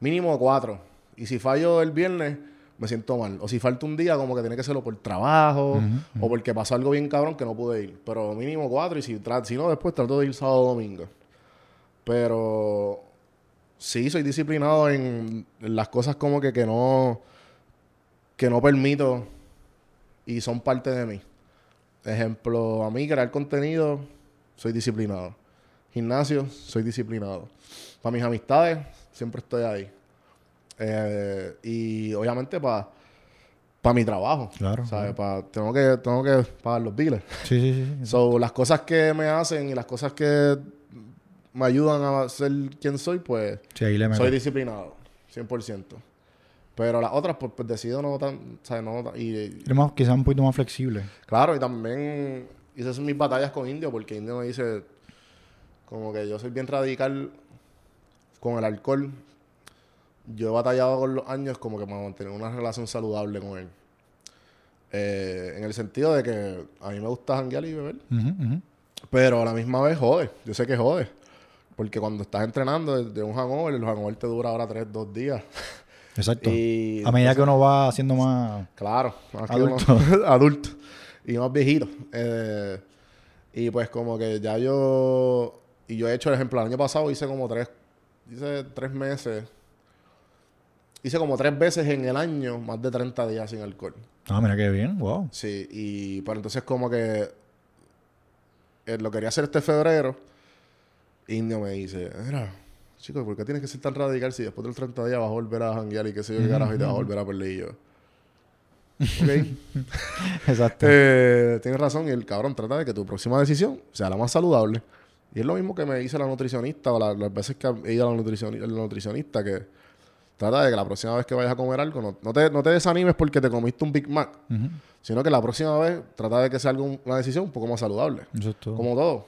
Mínimo cuatro. Y si fallo el viernes, me siento mal. O si falta un día, como que tiene que serlo por trabajo o porque pasó algo bien cabrón que no pude ir. Pero mínimo cuatro y si, no, después trato de ir sábado o domingo. Pero sí, soy disciplinado en, en las cosas como que, que no que no permito y son parte de mí. Ejemplo, a mí crear contenido, soy disciplinado. Gimnasio, soy disciplinado. Para mis amistades, siempre estoy ahí. Eh, y obviamente para para mi trabajo. Claro, ¿sabes? Pa- tengo, que, tengo que pagar los biles. Sí, sí, sí. So, las cosas que me hacen y las cosas que me ayudan a ser quien soy, pues Sí, ahí le meto. soy disciplinado, 100%. Pero las otras, pues, pues decido no tan, ¿sabes? No tan- y, Eres más- quizás un poquito más flexible. claro, y también hice esas mis batallas con Indio, porque Indio me dice, como que yo soy bien radical con el alcohol. Yo he batallado con los años como que para mantener una relación saludable con él. Eh, en el sentido de que a mí me gusta janguear y beber. Pero a la misma vez jode. Yo sé que jode. Porque cuando estás entrenando de, de un hangover, el hangover te dura ahora tres, dos días. Exacto. Y A medida que uno va haciendo más... Claro, Adulto. uno- adulto y más viejito. Eh, y pues como que ya yo y yo he hecho el ejemplo el año pasado hice como tres hice tres meses hice como tres veces en el año más de 30 días sin alcohol. Ah, mira qué bien. Wow. Sí, y pero entonces como que eh, lo quería hacer este febrero. Indio me dice, mira, chico, ¿por qué tienes que ser tan radical si después de los 30 días vas a volver a janguear y qué sé yo qué carajo y te vas a volver a perder y yo? Ok. Exacto. Eh, tienes razón y el cabrón trata de que tu próxima decisión sea la más saludable. Y es lo mismo que me dice la nutricionista o la- las veces que he ido a la nutricionista que trata de que la próxima vez que vayas a comer algo no, no te, no te desanimes porque te comiste un Big Mac, sino que la próxima vez trata de que sea algo, una decisión un poco más saludable. Eso es todo. Como todo.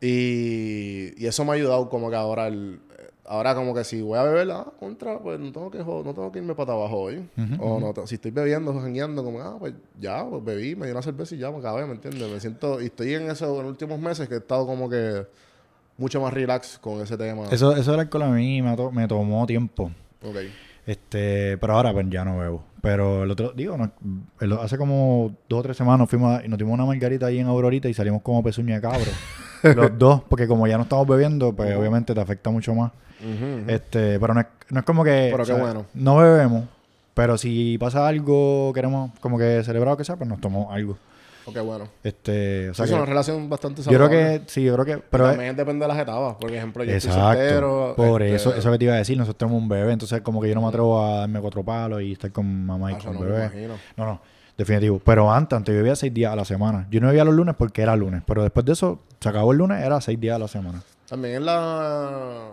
Y, y eso me ha ayudado como que ahora el, ahora como que si voy a beber, ah, contra, pues no tengo que no tengo que irme para abajo hoy. o no, te- si estoy bebiendo, jangueando, como, ah, pues ya, pues bebí, me di una cerveza y ya me acabé, ¿me entiendes? Me siento, y estoy en eso en los últimos meses que he estado como que mucho más relax con ese tema. Eso, eso del alcohol a mí me, to- me tomó tiempo. Ok. Este, pero ahora pues ya no bebo. Pero el otro, digo, no, el- hace como dos o tres semanas fuimos a- y nos dimos una margarita ahí en Aurorita y salimos como pezuña de cabro. Los dos, porque como ya no estamos bebiendo, pues obviamente te afecta mucho más. Este, pero no es, no es como que. Pero qué o sea, bueno. No bebemos. Pero si pasa algo, queremos como que celebrar o que sea, pues nos tomamos algo. Ok, bueno. Este, o sea es que- una relación bastante yo creo saludable. que, sí, yo creo que, Pero es- también depende de las etapas. Por ejemplo, yo estoy Exacto. soltero. Por este, eso, eso que te iba a decir, nosotros tenemos un bebé, entonces como que yo no me atrevo a darme cuatro palos y estar con mamá y ah, con no me bebé. imagino. No, no, definitivo. Pero antes, antes yo bebía seis días a la semana. Yo no bebía los lunes porque era lunes, pero después de eso, se acabó el lunes, era seis días a la semana. También es la,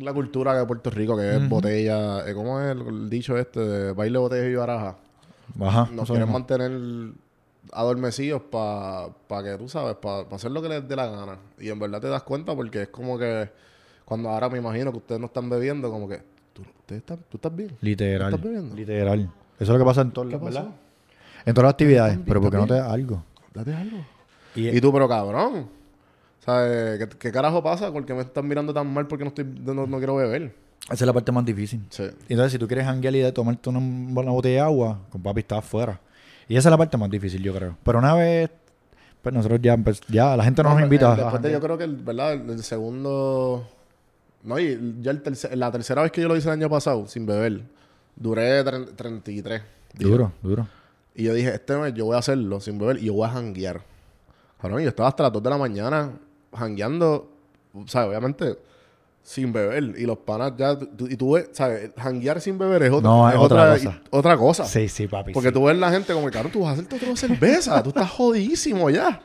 la cultura de Puerto Rico, que es botella. eh, ¿Cómo es el, dicho este de baile, botella y baraja? Ajá. Nos quieren mismo. mantener adormecidos para que tú sabes, para hacer lo que les dé la gana. Y en verdad te das cuenta porque es como que cuando ahora me imagino que ustedes no están bebiendo, como que tú, están, tú estás bien. Literal. ¿Estás bebiendo? Literal. Eso es lo que pasa en todas ¿Qué las? ¿verdad? En todas las actividades. ¿Estás Pero porque no te ¿Estás da algo. Date algo. Y, Y tú, pero cabrón. ¿Sabes? ¿Qué, qué carajo pasa? ¿Por qué me están mirando tan mal porque no, estoy, no, no quiero beber? esa es la parte más difícil. Sí. Entonces, si tú quieres janguear y de tomarte una, una botella de agua, con papi estás afuera. Y esa es la parte más difícil, yo creo. Pero una vez, pues nosotros ya, pues, ya la gente no, nos invita eh, a Después de, yo creo que, el, ¿verdad? El, segundo... No, y ya el tercer- la tercera vez que yo lo hice el año pasado, sin beber, duré tre- 33 días. Duro, duro. Y yo dije, este mes yo voy a hacerlo sin beber y yo voy a janguear. Cabrón, yo estaba hasta las 2 de la mañana jangueando, o sea, obviamente sin beber. Y los panas ya, tú- y tú ves, ¿sabes? Janguear sin beber es, otra- No, es otra cosa. otra cosa. Sí, sí, papi. Porque sí. tú ves la gente como, cabrón, tú vas a hacerte otra cerveza. tú estás jodidísimo ya.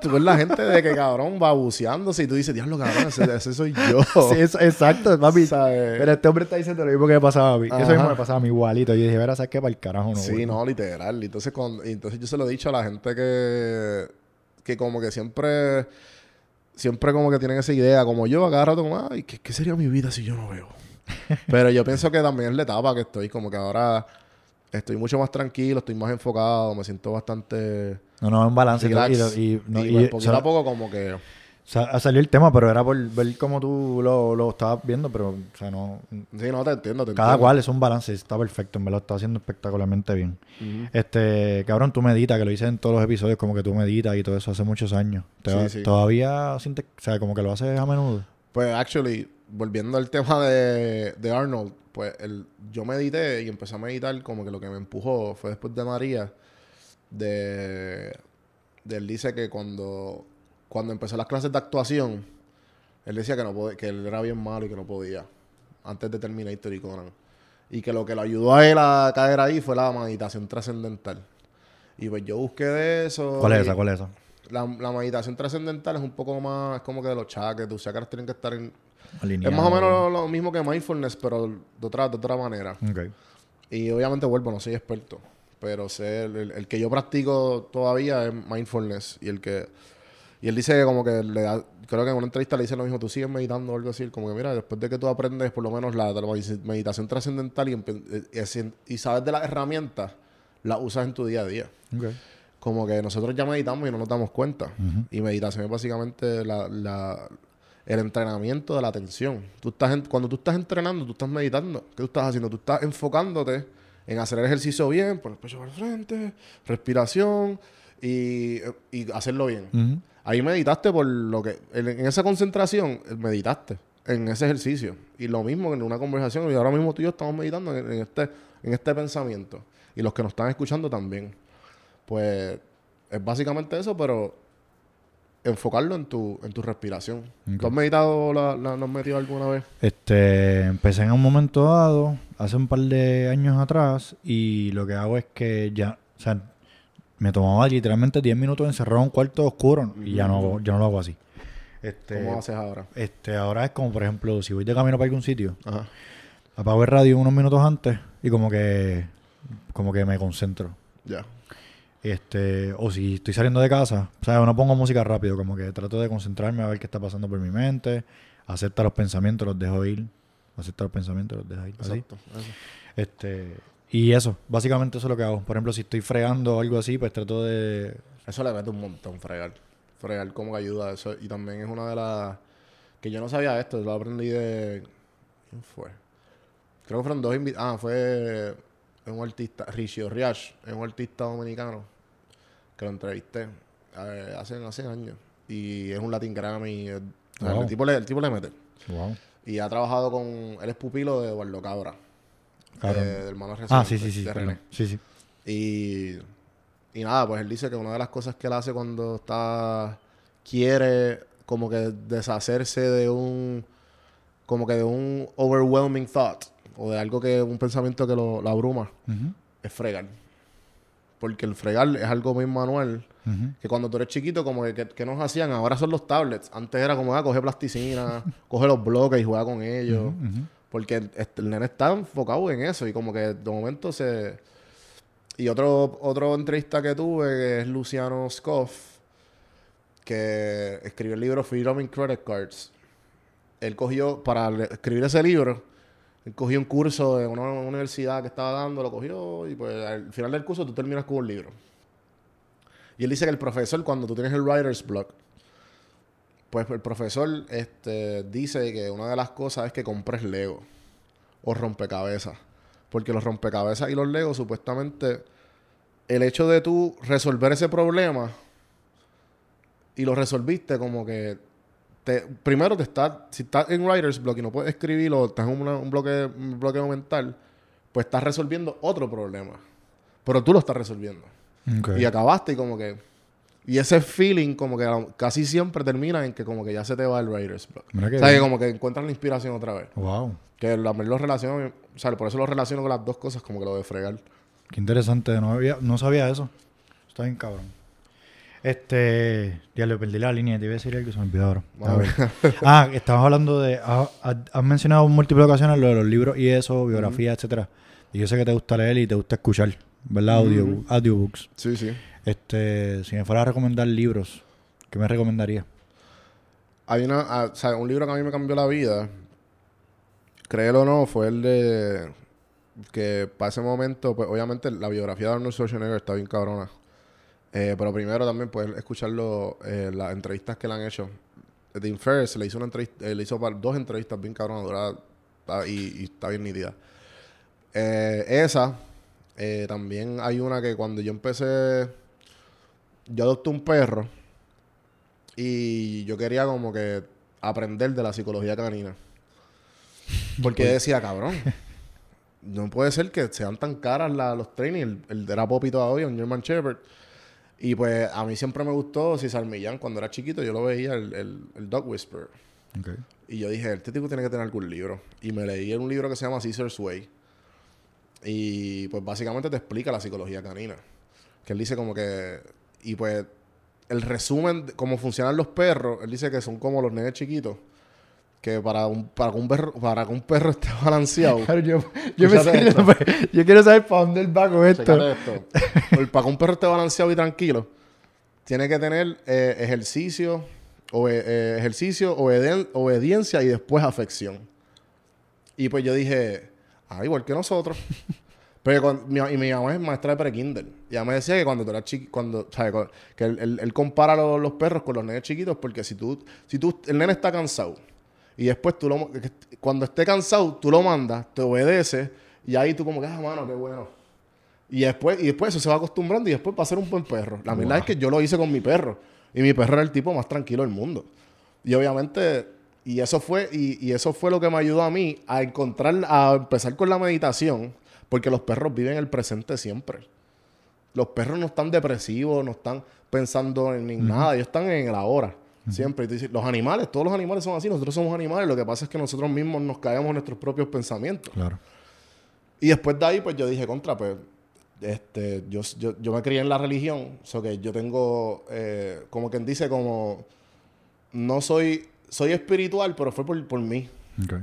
Tú ves la gente de que, cabrón, va buceándose y tú dices, diablo, cabrón, ese, ese soy yo. Sí, eso- exacto, papi. ¿Sabes? Pero este hombre está diciendo lo mismo que me pasaba a mí. Ajá. Eso mismo me pasaba a mí igualito. Yo dije, verá, ¿sabes qué? Para el carajo no. Sí, no, literal. Entonces, cuando, entonces yo se lo he dicho a la gente que, que como que siempre, siempre como que tienen esa idea, como yo, a cada rato como, ay, ¿qué, qué sería mi vida si yo no veo? Pero yo pienso que también es la etapa que estoy, como que ahora estoy mucho más tranquilo, estoy más enfocado, me siento bastante No, no, es un balance. relax. Y, y, no, y, y- pues, poquito a poco como que... sa- ha salido el tema, pero era por ver cómo tú lo, lo estabas viendo, pero, o sea, no... Sí, no, te entiendo, te Cada entiendo. cual es un balance, está perfecto, me lo está haciendo espectacularmente bien. Este, cabrón, tú meditas, que lo hice en todos los episodios, como que tú meditas y todo eso hace muchos años. Te- Sí, sí. Todavía sientes, o sea, como que lo haces a menudo. Pues, actually, volviendo al tema de, de Arnold, pues el, yo medité y empecé a meditar como que lo que me empujó fue después de María, de, de él dice que cuando, cuando empezó las clases de actuación, él decía que, no podía, que él era bien malo y que no podía, antes de Terminator y Conan. Y que lo que lo ayudó a él a caer ahí fue la meditación trascendental. Y pues yo busqué de eso. ¿Cuál es esa? ¿Cuál es esa? La, la meditación trascendental es un poco más, es como que de los chakras, tus chakras tienen que estar en, Alineado. es más o menos lo, lo mismo que mindfulness, pero de otra, de otra manera. Ok. Y obviamente vuelvo, no soy experto, pero sé, el, el- el que yo practico todavía es mindfulness. Y el que y él dice que como que le da, creo que en una entrevista le dice lo mismo, tú sigues meditando o algo así, como que mira, después de que tú aprendes por lo menos la, la meditación trascendental y, eh, y, y sabes de las herramientas, las usas en tu día a día. Como que nosotros ya meditamos y no nos damos cuenta. Y meditación es básicamente la, la- el entrenamiento de la atención. Tú estás en- cuando tú estás entrenando, tú estás meditando. ¿Qué tú estás haciendo? Tú estás enfocándote en hacer el ejercicio bien, poner el pecho al frente, respiración y, y hacerlo bien. Ahí meditaste por lo que... En, esa concentración, meditaste en ese ejercicio. Y lo mismo que en una conversación. Y ahora mismo tú y yo estamos meditando en, en este, en este pensamiento. Y los que nos están escuchando también. Pues es básicamente eso, pero enfocarlo en tu, en tu respiración. ¿Tú has meditado, la, la- has metido alguna vez? Este, empecé en un momento dado, hace un par de años atrás, y lo que hago es que ya, o sea, me tomaba literalmente 10 minutos encerrado en un cuarto oscuro y ya no, ya no lo hago así. Este, ¿Cómo haces ahora? este, ahora es como, por ejemplo, si voy de camino para algún sitio, Ajá. apago el radio unos minutos antes y como que, como que me concentro. Ya. Este, o si estoy saliendo de casa, o sea, no pongo música rápido, como que trato de concentrarme a ver qué está pasando por mi mente, acepta los pensamientos, los dejo ir, acepta los pensamientos, los dejo ir, así. Exacto. Eso. Este, y eso, básicamente eso es lo que hago. Por ejemplo, si estoy fregando o algo así, pues trato de Eso le mete un montón, fregar. Fregar como que ayuda a eso. Y también es una de las... Que yo no sabía esto, lo aprendí de... ¿Quién fue? Creo que fueron dos invitados. Ah, fue un artista, Richie Riach, es un artista dominicano que lo entrevisté eh, hace, hace años. Y es un Latin Grammy. eh, Wow. el, tipo le, el tipo le mete. wow. Y ha trabajado con... Él es pupilo de Eduardo Cabra. Cabrón. eh, del hermano Ah, reciente sí, sí, sí. de. René. Sí, sí. Y, y nada, pues él dice que una de las cosas que él hace cuando está quiere como que deshacerse de un como que de un overwhelming thought o de algo que un pensamiento que lo, lo abruma es fregar. Porque el fregar es algo bien manual que cuando tú eres chiquito como que, que, que nos hacían, ahora son los tablets. Antes era como, ah, coge plasticina, coge los bloques y juega con ellos. Porque el, nene está enfocado en eso y como que de momento se... Y otro, otro entrevista que tuve que es Luciano Scoff, que escribió el libro Freedom in Credit Cards. Él cogió, para escribir ese libro, él cogió un curso de una universidad que estaba dando, lo cogió y pues al final del curso tú terminas con un libro. Y él dice que el profesor, cuando tú tienes el writer's block, pues el profesor este, dice que una de las cosas es que compres Lego o rompecabezas. Porque los rompecabezas y los Legos, supuestamente, el hecho de tú resolver ese problema y lo resolviste como que... Te, primero te está... Si estás en writer's block y no puedes escribirlo, estás en una- un, bloque, un bloqueo mental, pues estás resolviendo otro problema. Pero tú lo estás resolviendo. Y acabaste y como que... Y ese feeling como que casi siempre termina en que como que ya se te va el writer's block. O sea, que como que encuentras la inspiración otra vez. Wow. Que la, lo relaciono... O sea, por eso lo relaciono con las dos cosas, como que lo de fregar. Qué interesante. No, había, no sabía eso. Está bien cabrón. Este. Ya le perdí la línea. Te iba a decir algo que se me olvidó ahora. Ah, estabas hablando de. ah, Has has mencionado en múltiples ocasiones lo de los libros y eso, biografía, etcétera. Y yo sé que te gusta leer y te gusta escuchar, ¿verdad? Audio, audiobooks. Sí, sí. Este, si me fuera a recomendar libros, ¿qué me recomendaría? Hay una... ah, o sea, un libro que a mí me cambió la vida, créelo o no, fue el de... Que para ese momento, pues obviamente la biografía de Arnold Schwarzenegger está bien cabrona. Eh, pero primero también poder escucharlo, eh, las entrevistas que le han hecho. Dean Ferris le hizo una entrevista, eh, le hizo dos entrevistas bien cabronas, dura- está- y, está bien nítida. Esa, también hay una que cuando yo empecé, yo adopté un perro y yo quería como que aprender de la psicología canina. Porque yo decía, cabrón, no puede ser que sean tan caras la- los trainings. El, el era Poppy todavía, un German Shepherd. Y pues a mí siempre me gustó César Millán. Cuando era chiquito yo lo veía, el, el, el Dog Whisperer. Ok. Y yo dije, este tipo tiene que tener algún libro. Y me leí un libro que se llama Caesar's Way. Y pues básicamente te explica la psicología canina. Que él dice como que... Y pues el resumen de cómo funcionan los perros, él dice que son como los nenes chiquitos. Que para un, para que un perro, para que un perro esté balanceado. Claro, yo, yo, me Escúchate sé- esto. yo quiero saber para dónde él va con esto. Esto. Para que un perro esté balanceado y tranquilo, tiene que tener eh, ejercicio, eh, ejercicio, obediencia y después afección. Y pues yo dije, ah, igual que nosotros. Pero cuando- mi, y mi mamá es maestra de pre-kinder. Y ella me decía que cuando tú eras chiqui, cuando, ¿sabes? Que él, él- él compara los, los perros con los nenes chiquitos porque si tú, si tú, el nene está cansado y después tú lo, cuando esté cansado, tú lo mandas, te obedece y ahí tú como que, ah, mano, qué bueno. Y después, y después eso se va acostumbrando y después va a ser un buen perro. La verdad es que yo lo hice con mi perro. Y mi perro era el tipo más tranquilo del mundo. Y obviamente, y eso fue, y, y eso fue lo que me ayudó a mí a encontrar, a empezar con la meditación, porque los perros viven el presente siempre. Los perros no están depresivos, no están pensando en nada, ellos están en el ahora. Siempre. Los animales, todos los animales son así, nosotros somos animales, lo que pasa es que nosotros mismos nos caemos en nuestros propios pensamientos. Claro. Y después de ahí, pues yo dije, contra, pues, este, yo, yo, yo me crié en la religión, so que yo tengo, eh, como quien dice, como, no soy, soy espiritual, pero fue por, por mí. Ok.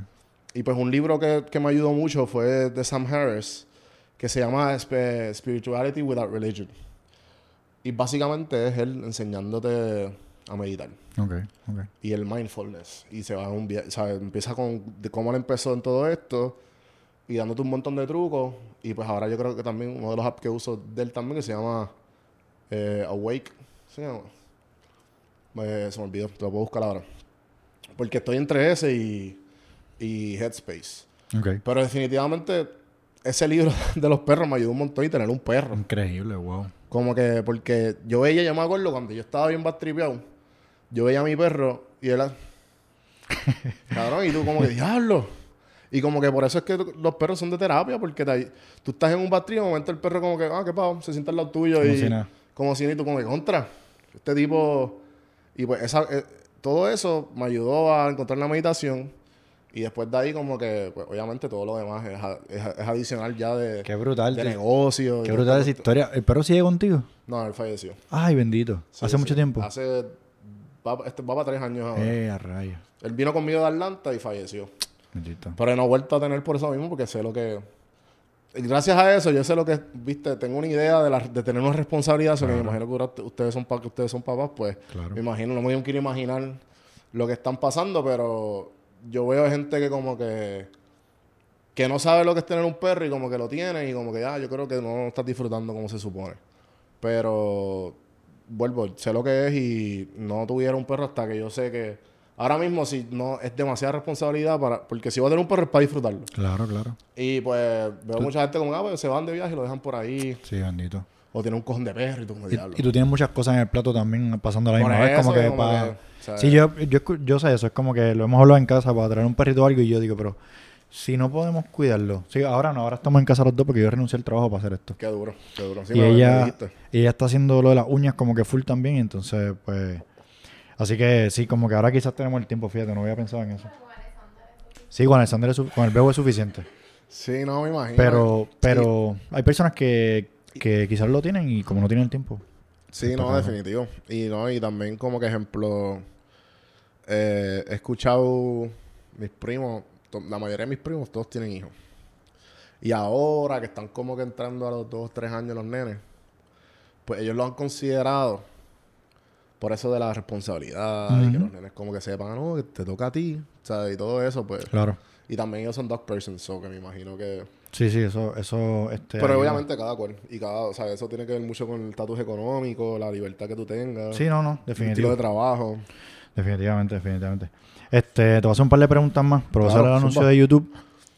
Y pues un libro que, que me ayudó mucho fue de Sam Harris, que se llama Sp- Spirituality Without Religion. Y básicamente es él enseñándote a meditar Ok. Ok. y el mindfulness. Y se va a un viaje, ¿sabes? Empieza con de cómo él empezó en todo esto y dándote un montón de trucos. Y pues ahora yo creo que también uno de los apps que uso de él también que se llama eh, Awake. ¿Se llama? Eh, se me olvidó, te lo puedo buscar ahora. Porque estoy entre ese y, y Headspace. Ok. Pero definitivamente ese libro de los perros me ayudó un montón y tener un perro. Increíble, wow. Como que, porque yo veía, yo me acuerdo cuando yo estaba bien bastripeado, yo veía a mi perro y él, cabrón, y tú como que, diablo. Y como que por eso es que los perros son de terapia, porque te- tú estás en un bastripe y de momento el perro como que, ah, qué pavo, se sienta al lado tuyo Como y si nada. como si ni tú como que contra. Este tipo, y pues esa, eh, todo eso me ayudó a encontrar la meditación y después de ahí como que, pues obviamente todo lo demás es, a- es, es adicional ya de, Qué brutal. de tío. negocio. Qué brutal esa historia. ¿El perro sigue contigo? No, él falleció. Ay, bendito. Sí, Hace sí. mucho tiempo. Hace. Va, este, va para tres años ahora. Eh, a rayos. Él vino conmigo de Atlanta y falleció. Bendito. Pero no he vuelto a tener por eso mismo porque sé lo que. gracias a eso, yo sé lo que. Viste, tengo una idea de, la- de tener una responsabilidad. sobre me imagino que ustedes son, que ustedes son papás, pues. Claro. Me imagino, no me quiero imaginar lo que están pasando, pero yo veo gente que como que. Que no sabe lo que es tener un perro y como que lo tiene y como que, ah, yo creo que no lo estás disfrutando como se supone. Pero vuelvo, sé lo que es y no tuviera un perro hasta que yo sé que ahora mismo si no es demasiada responsabilidad para porque si voy a tener un perro es para disfrutarlo. Claro, claro. Y pues veo mucha gente como, ah, pues se van de viaje y lo dejan por ahí Sí, bendito. o tiene un cojón de perro y tú como Y, y tú tienes muchas cosas en el plato también pasando la misma vez. Como que como para... que, ¿sabes? Sí, yo, yo, yo sé eso. Es como que lo hemos hablado en casa para traer un perrito o algo y yo digo, pero si no podemos cuidarlo. Sí, ahora no, ahora estamos en casa los dos porque yo renuncié al trabajo para hacer esto. Qué duro, qué duro. Sí, y ella, y ella está haciendo lo de las uñas como que full también. entonces, pues... Así que sí, como que ahora quizás tenemos el tiempo, fíjate, no había pensado en eso. Sí, con Alexander es con el bebo es suficiente. Sí, no me imagino. Pero, pero hay personas que, que quizás lo tienen y como no tienen el tiempo. Sí, no, definitivo. Y no, y también como que ejemplo, eh, he escuchado mis primos, la mayoría de mis primos todos tienen hijos. Y ahora que están como que entrando a los dos, tres años los nenes, pues ellos lo han considerado por eso de la responsabilidad y que los nenes como que sepan, "Ah, no, que te toca a ti, ¿sabes? Y todo eso, pues. Claro. Y también ellos son dog persons, so que me imagino que... Sí, sí, eso, eso, este... Pero obviamente cada cual. Y cada, o sea, eso tiene que ver mucho con el estatus económico, la libertad que tú tengas. Sí, no, no, el estilo de trabajo. Definitivamente, definitivamente. Este, te voy a hacer un par de preguntas más, pero voy a Claro, hacer el anuncio de YouTube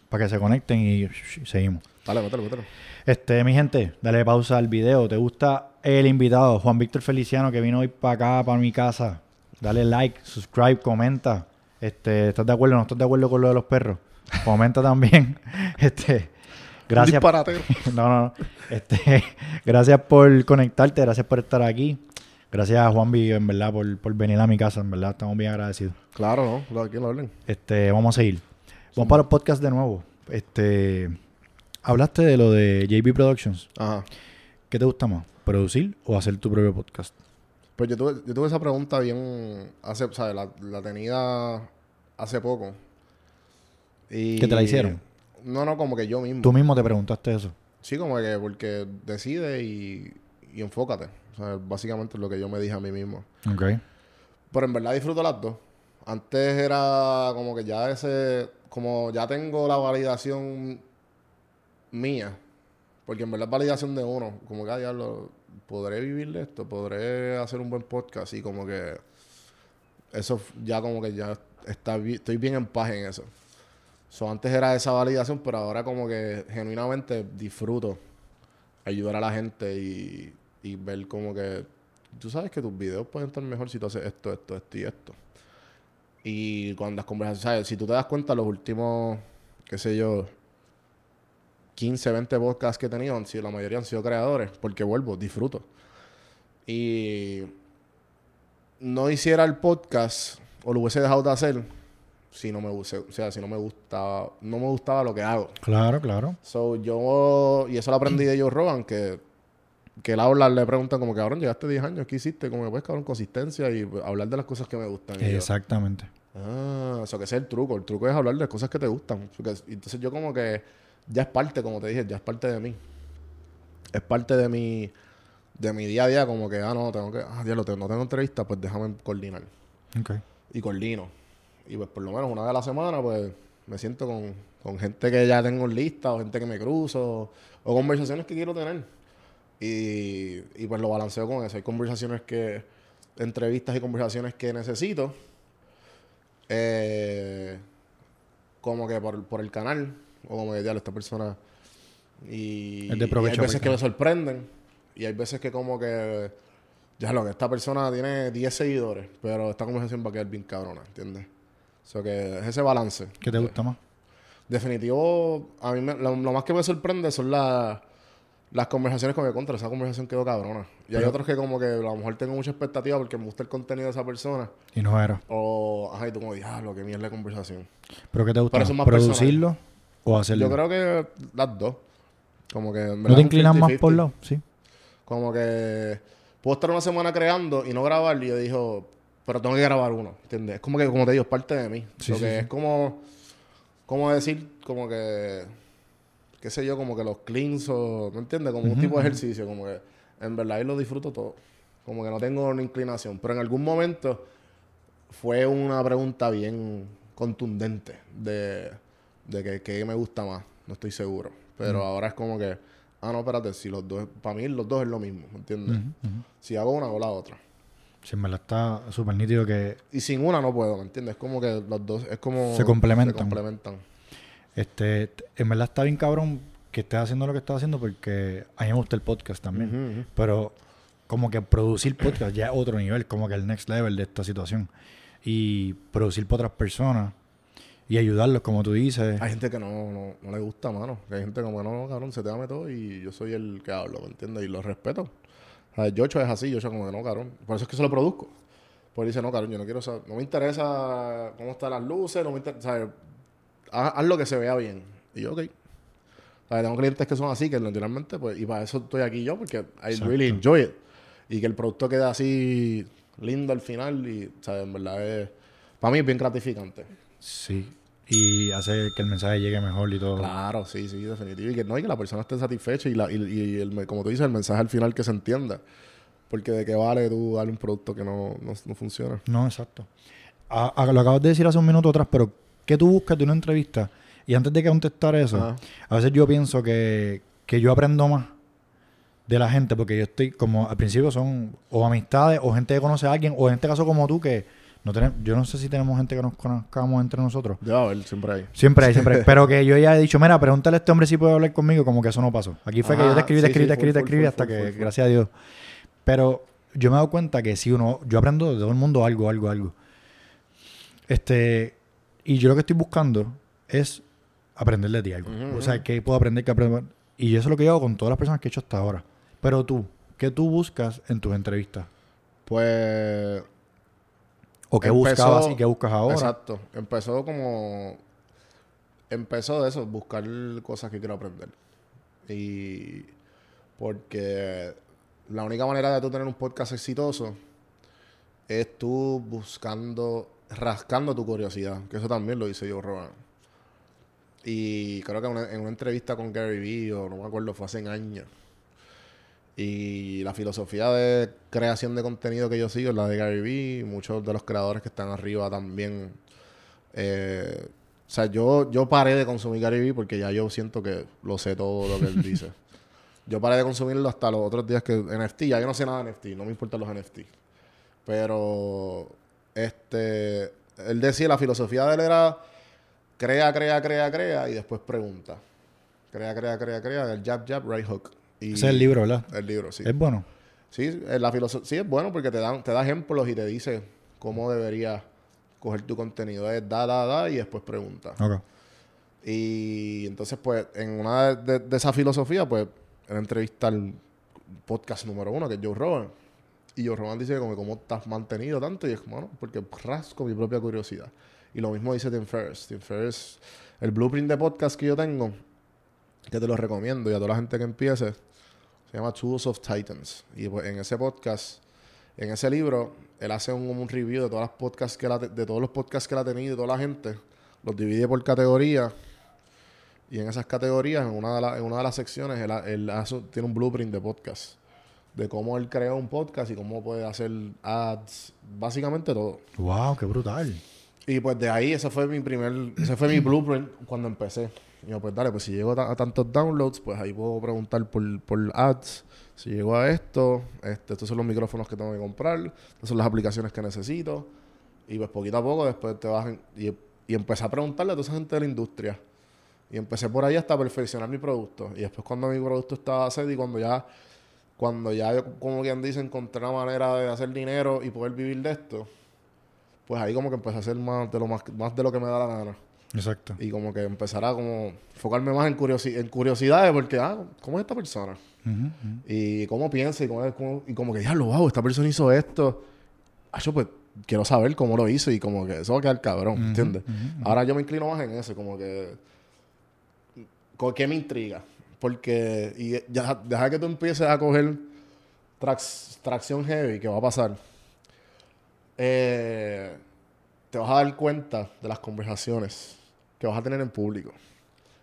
para que se conecten y seguimos. Dale, mételo, mételo. Este, mi gente, dale pausa al video. ¿Te gusta el invitado, Juan Víctor Feliciano, que vino hoy para acá, para mi casa? Dale like, subscribe, comenta. Este, ¿estás de acuerdo o no estás de acuerdo con lo de los perros? Comenta también. Este, gracias. Disparate. No, no, no. Este, gracias por conectarte, gracias por estar aquí. Gracias a Juan V, en verdad, por, por venir a mi casa, en verdad, estamos bien agradecidos. Claro, ¿no? Aquí lo hablen. Este, vamos a seguir. Vamos para el podcast de nuevo. Este, hablaste de lo de JB Productions. Ajá. ¿Qué te gusta más? ¿Producir o hacer tu propio podcast? Pues yo tuve, yo tuve esa pregunta bien... Hace, ¿sabes? La, la tenía hace poco. Y... ¿Que te la hicieron? No, no, como que yo mismo. Tú mismo te preguntaste eso. Sí, como que porque decide y, y enfócate. O sea, básicamente es lo que yo me dije a mí mismo. Ok. Pero en verdad disfruto las dos. Antes era como que ya ese, como ya tengo la validación mía, Porque en verdad es validación de uno. Como que, ah, diablo, ¿podré vivir de esto? ¿Podré hacer un buen podcast? Y como que... Eso ya como que ya está estoy bien en paz en eso. So, antes era esa validación, pero ahora como que genuinamente disfruto ayudar a la gente y, y ver como que tú sabes que tus videos pueden estar mejor si tú haces esto, esto, esto y esto. Y cuando las conversaciones, ¿sabes? Si tú te das cuenta, los últimos, qué sé yo, 15, 20 podcasts que he tenido, han sido, la mayoría han sido creadores, porque vuelvo, disfruto. Y no hiciera el podcast o lo hubiese dejado de hacer si no me o sea, si no me gustaba, no me gustaba lo que hago. Claro, claro. So, yo, y eso lo aprendí de Joe Rogan, que, que él habla, le preguntan como que, cabrón, llegaste 10 años, ¿qué hiciste? Como que, pues, cabrón, consistencia y hablar de las cosas que me gustan. Yo, Exactamente. ah, eso que ese es el truco. El truco es hablar de cosas que te gustan. Entonces yo como que, ya es parte, como te dije, ya es parte de mí. Es parte de mi, de mi día a día, como que, ah, no, tengo que, ah, diablo, te- no tengo entrevista, pues déjame coordinar. Ok. Y coordino. Y pues por lo menos una vez a la semana, pues me siento con, con gente que ya tengo en lista, o gente que me cruzo, o conversaciones que quiero tener. Y, y pues lo balanceo con eso. Hay conversaciones que, entrevistas y conversaciones que necesito. eh, como que por, por el canal, o como que diablo, esta persona. Y, Es de y hay veces que me sorprenden. Y hay veces que como que ya lo que esta persona tiene 10 seguidores, pero esta conversación va a quedar bien cabrona, ¿entiendes? O sea que es ese balance. ¿Qué te gusta más? Definitivo, a mí me- lo, lo más que me sorprende son las las conversaciones con mi contra. Esa conversación quedó cabrona. Y hay otros que como que a lo mejor tengo mucha expectativa porque me gusta el contenido de esa persona. Y no era. O, ajá, y tú como, diablo, qué mierda de conversación. ¿Pero qué te gusta Pero eso más? es más ¿Producirlo o hacerlo? Yo creo que las dos. Como que... en ¿No te inclinas más 50-50. por lado? Sí. Como que puedo estar una semana creando y no grabar y yo digo, pero tengo que grabar uno, ¿entiendes? Es como que, como te digo, es parte de mí. Sí, Lo sí, que sí. es como, como decir, como que, qué sé yo, como que los cleans o, ¿me entiendes? Como un tipo de ejercicio, como que en verdad yo lo disfruto todo. Como que no tengo una inclinación, pero en algún momento fue una pregunta bien contundente de, de que, que me gusta más, no estoy seguro. Pero ahora es como que, ah, no, espérate, si los dos, para mí los dos es lo mismo, ¿me entiendes? Si hago una, hago la otra. Sí, en verdad está súper nítido que Y sin una no puedo, ¿me entiendes? Es como que los dos, es como... Se complementan. Se complementan. Este, en verdad está bien cabrón que estés haciendo lo que estás haciendo porque a mí me gusta el podcast también. Ujú. Pero como que producir podcast ya es otro nivel, como que el next level de esta situación. Y producir para otras personas y ayudarlos, como tú dices. Hay gente que no, no, no le gusta, mano. Que hay gente como, no, no, cabrón, se te dame todo y yo soy el que hablo, ¿me entiendes? Y lo respeto. O sea, Yocho es así, Yocho como que no, cabrón. Por eso es que se lo produzco. Pues dice, no, cabrón, yo no quiero saber, no me interesa cómo están las luces, no me interesa, ¿sabes? Haz, haz lo que se vea bien. Y yo, ok. O sea, tengo clientes que son así, que naturalmente, pues, y para eso estoy aquí yo, porque I Exacto. really enjoy it. Y que el producto quede así lindo al final y, sea, en verdad es, para mí es bien gratificante. Sí. Y hace que el mensaje llegue mejor y todo. Claro, sí, sí, definitivo. Y que no, y que la persona esté satisfecha y, la, y, y el, como tú dices, el mensaje al final que se entienda. Porque de qué vale tú darle un producto que no, no, no funciona. No, exacto. A- a- lo acabas de decir hace un minuto atrás, pero ¿qué tú buscas de una entrevista? Y antes de contestar eso, a veces yo pienso que, que yo aprendo más de la gente, porque yo estoy como al principio son o amistades o gente que conoce a alguien, o en este caso como tú, que no tenemos, yo no sé si tenemos gente que nos conozcamos entre nosotros. Ya ver, siempre hay. Siempre hay, siempre hay. Pero que yo ya he dicho, mira, pregúntale a este hombre si puede hablar conmigo, como que eso no pasó. Aquí fue que yo te escribí, te sí, escribí, sí, te escribí, te hasta full, que, full, full. gracias a Dios. Pero yo me he dado cuenta que si uno, yo aprendo de todo el mundo algo, algo, algo. Este, y yo lo que estoy buscando es aprender de ti algo. O sea, que puedo aprender, que aprender. Y eso es lo que yo hago con todas las personas que he hecho hasta ahora. Pero tú, ¿qué tú buscas en tus entrevistas? Pues. ¿O qué Empezó- buscabas y qué buscas ahora? Exacto. Empezó como. Empezó de eso, buscar cosas que quiero aprender. Y. Porque la única manera de tú tener un podcast exitoso es tú buscando, rascando tu curiosidad. Que eso también lo hice yo, Roban. Y creo que una- en una entrevista con Gary Vee, o no me acuerdo, fue hace años. Y la filosofía de creación de contenido que yo sigo es la de Gary Vee. Muchos de los creadores que están arriba también. eh, o sea, yo, yo paré de consumir Gary Vee porque ya yo siento que lo sé todo lo que él dice. Yo paré de consumirlo hasta los otros días que NFT, ya yo no sé nada de NFT, no me importan los NFT. Pero, este, él decía, la filosofía de él era crea, crea, crea, crea y después pregunta. Crea, crea, crea, crea, el jab, jab, right hook. Y Ese es el libro, ¿verdad? El libro, sí. Es bueno. Sí, eh, la filoso- sí es bueno porque te da, te da ejemplos y te dice cómo deberías coger tu contenido. Es da, da, da y después pregunta. Ok. Y entonces, pues, en una de, de esa filosofía, pues, él entrevista al podcast número uno, que es Joe Rogan. Y Joe Rogan dice como, ¿cómo has mantenido tanto? Y es como, bueno, porque rasco mi propia curiosidad. Y lo mismo dice Tim Ferriss. Tim Ferriss, el blueprint de podcast que yo tengo, que te lo recomiendo y a toda la gente que empiece, se llama Tools of Titans. Y pues en ese podcast, en ese libro, él hace un, un review de todas las podcasts que te- de todos los podcasts que él ha tenido y toda la gente. Los divide por categorías. Y en esas categorías, en una de, la- en una de las secciones, él, él hace- tiene un blueprint de podcast. De cómo él creó un podcast y cómo puede hacer ads. Básicamente todo. Wow, qué brutal. Y pues de ahí, ese fue mi primer, ese fue mi blueprint cuando empecé. Y yo, pues dale, pues si llego a, ta- a tantos downloads, pues ahí puedo preguntar por, por ads. Si llego a esto, este, estos son los micrófonos que tengo que comprar, estas son las aplicaciones que necesito. Y pues poquito a poco después te vas en- y, y empecé a preguntarle a toda esa gente de la industria. Y empecé por ahí hasta perfeccionar mi producto. Y después cuando mi producto estaba set y cuando ya, cuando ya yo, como quien dice, encontré una manera de hacer dinero y poder vivir de esto, pues ahí como que empecé a hacer más de lo más, más de lo que me da la gana. Exacto. Y como que empezar a como enfocarme más en, curiosi- en curiosidades porque, ah, ¿cómo es esta persona? Y cómo piensa y, cómo, y como que, diablo, wow, esta persona hizo esto. Ah, yo pues quiero saber cómo lo hizo y como que eso va a quedar cabrón, ¿entiendes? Ahora yo me inclino más en eso, como que... ¿con ¿Qué me intriga? Porque y ya, deja que tú empieces a coger trax- tracción heavy, que va a pasar. Eh, te vas a dar cuenta de las conversaciones que vas a tener en público.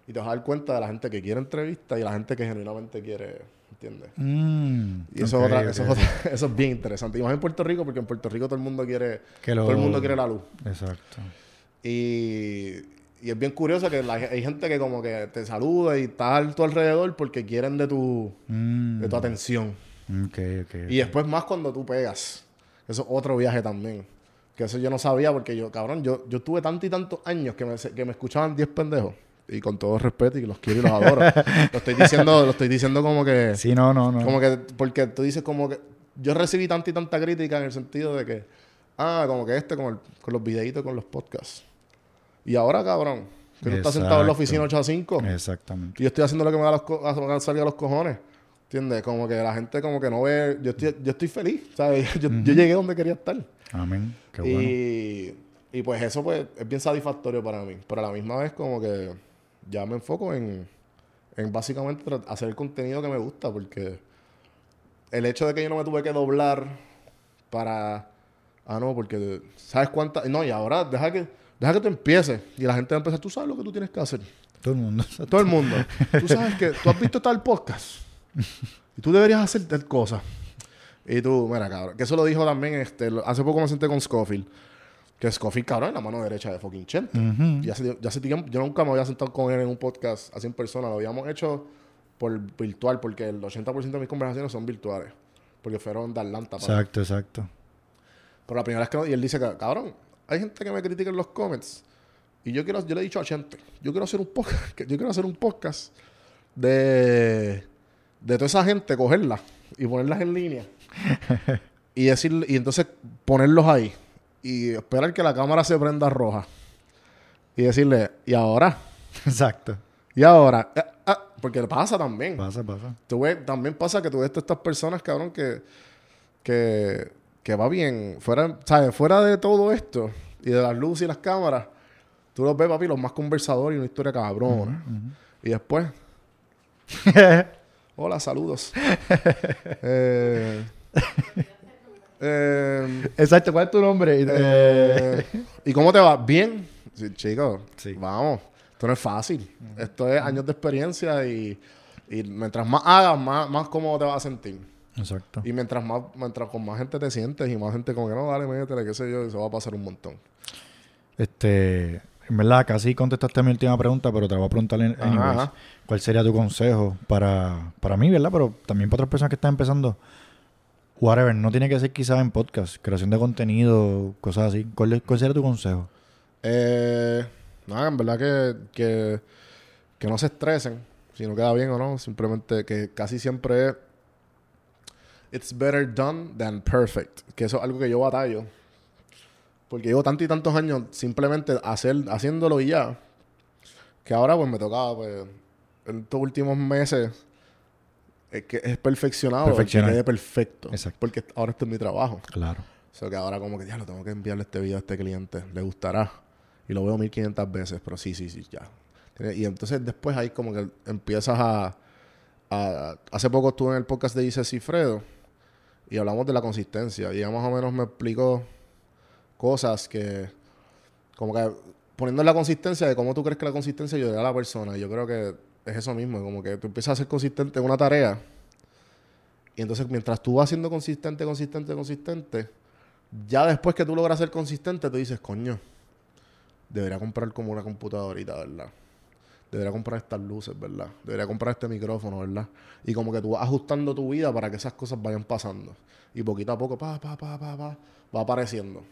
Y te vas a dar cuenta de la gente que quiere entrevista y la gente que genuinamente quiere, ¿entiendes? Mm, Y eso, es otra- eso, es ok. otra- eso es bien interesante. Y más en Puerto Rico, porque en Puerto Rico todo el mundo quiere, Que lo- todo el mundo quiere la luz. Exacto. Y, y es bien curioso que la- hay gente que como que te saluda y está a tu alrededor porque quieren de tu, Mm, de tu atención. ok, ok. Y después más cuando tú pegas. Eso es otro viaje también. Que eso yo no sabía porque yo, cabrón, yo, yo tuve tantos y tantos años que me, que me escuchaban 10 pendejos. Y con todo respeto y los quiero y los adoro. lo estoy diciendo, lo estoy diciendo como que... Sí, no, no, no. Como que, porque tú dices como que yo recibí tanta y tanta crítica en el sentido de que, ah, como que este con, el- con los videitos, con los podcasts. Y ahora, cabrón, que tú estás sentado en la oficina 8 a 5 Exactamente. y yo estoy haciendo lo que me da los co- a- salir a los cojones. ¿Entiendes? Como que la gente como que no ve, yo estoy, yo estoy feliz, ¿sabes? Yo, yo llegué donde quería estar. Amén. Qué bueno. Y, y pues eso pues es bien satisfactorio para mí. Pero a la misma vez como que ya me enfoco en, en básicamente hacer el contenido que me gusta. Porque el hecho de que yo no me tuve que doblar para... Ah, no, porque... ¿Sabes cuántas? No, y ahora deja que, deja que tú empieces. Y la gente va a empezar, tú sabes lo que tú tienes que hacer. Todo el mundo. Todo el mundo. Tú sabes que tú has visto tal podcast. Y tú deberías hacer tal cosa. Y tú, mira, cabrón. Que eso lo dijo también, este, lo- hace poco me senté con Scofield. Que Scofield, cabrón, es la mano derecha de fucking Chente. Hace, ya hace tiempo, yo nunca me había sentado con él en un podcast así en persona. Lo habíamos hecho por virtual, porque el 80% de mis conversaciones son virtuales. Porque fueron de Atlanta. para Exacto, exacto. pero la primera vez que no- y él dice cabrón, hay gente que me critica en los comments. Y yo quiero, yo le he dicho a Chente, yo quiero hacer un podcast, yo quiero hacer un podcast de, de toda esa gente, cogerla y ponerlas en línea. y decir, y entonces ponerlos ahí. Y esperar que la cámara se prenda roja. Y decirle, ¿y ahora? Exacto. ¿Y ahora? Ah, ah, porque pasa también. Pasa, pasa. Tú ves, también pasa que tú ves estas personas, cabrón, que, que, que va bien. Fuera, ¿sabes? Fuera de todo esto y de las luces y las cámaras, tú los ves, papi, los más conversadores y una historia cabrona. Y después, hola, saludos. eh, eh, Exacto. ¿Cuál es tu nombre? eh, ¿Y cómo te va? Bien. Sí, chicos, Sí. vamos. Esto no es fácil. Esto es años de experiencia y, y mientras más hagas, más, más cómodo te vas a sentir. Exacto. Y mientras más, mientras con más gente te sientes y más gente como que no, dale, métele, qué sé yo, eso va a pasar un montón. Este, En verdad, casi contestaste mi última pregunta, pero te la voy a preguntar en Ajá, anyways. ajá. ¿Cuál sería tu consejo para, para mí, verdad? Pero también para otras personas que están empezando. Whatever, no tiene que ser quizás en podcast, creación de contenido, cosas así. ¿Cuál, cuál sería tu consejo? Eh, nada, en verdad que, que, que no se estresen si no queda bien o no. Simplemente que casi siempre es It's better done than perfect. Que eso es algo que yo batallo. Porque llevo tantos y tantos años simplemente hacer, haciéndolo y ya. Que ahora pues me tocaba, pues, en estos últimos meses, es que es perfeccionado. Perfeccionar. Que quede perfecto. Exacto. Porque ahora esto es mi trabajo. Claro. O sea, que ahora como que ya lo tengo que enviarle este video a este cliente. Le gustará. Y lo veo 1500 veces, pero sí, sí, sí, ya. Y entonces después ahí como que empiezas a... a- hace poco estuve en el podcast de Isis Cifredo y hablamos de la consistencia. Y ella más o menos me explicó cosas que... Como que poniendo la consistencia de cómo tú crees que la consistencia ayudará a la persona. Y yo creo que es eso mismo. Como que tú empiezas a ser consistente en una tarea. Y entonces mientras tú vas siendo consistente, consistente, consistente, ya después que tú logras ser consistente, tú dices, coño, debería comprar como una computadorita, ¿verdad? Debería comprar estas luces, ¿verdad? Debería comprar este micrófono, ¿verdad? Y como que tú vas ajustando tu vida para que esas cosas vayan pasando. Y poquito a poco, pa, pa, pa, pa, pa, va apareciendo.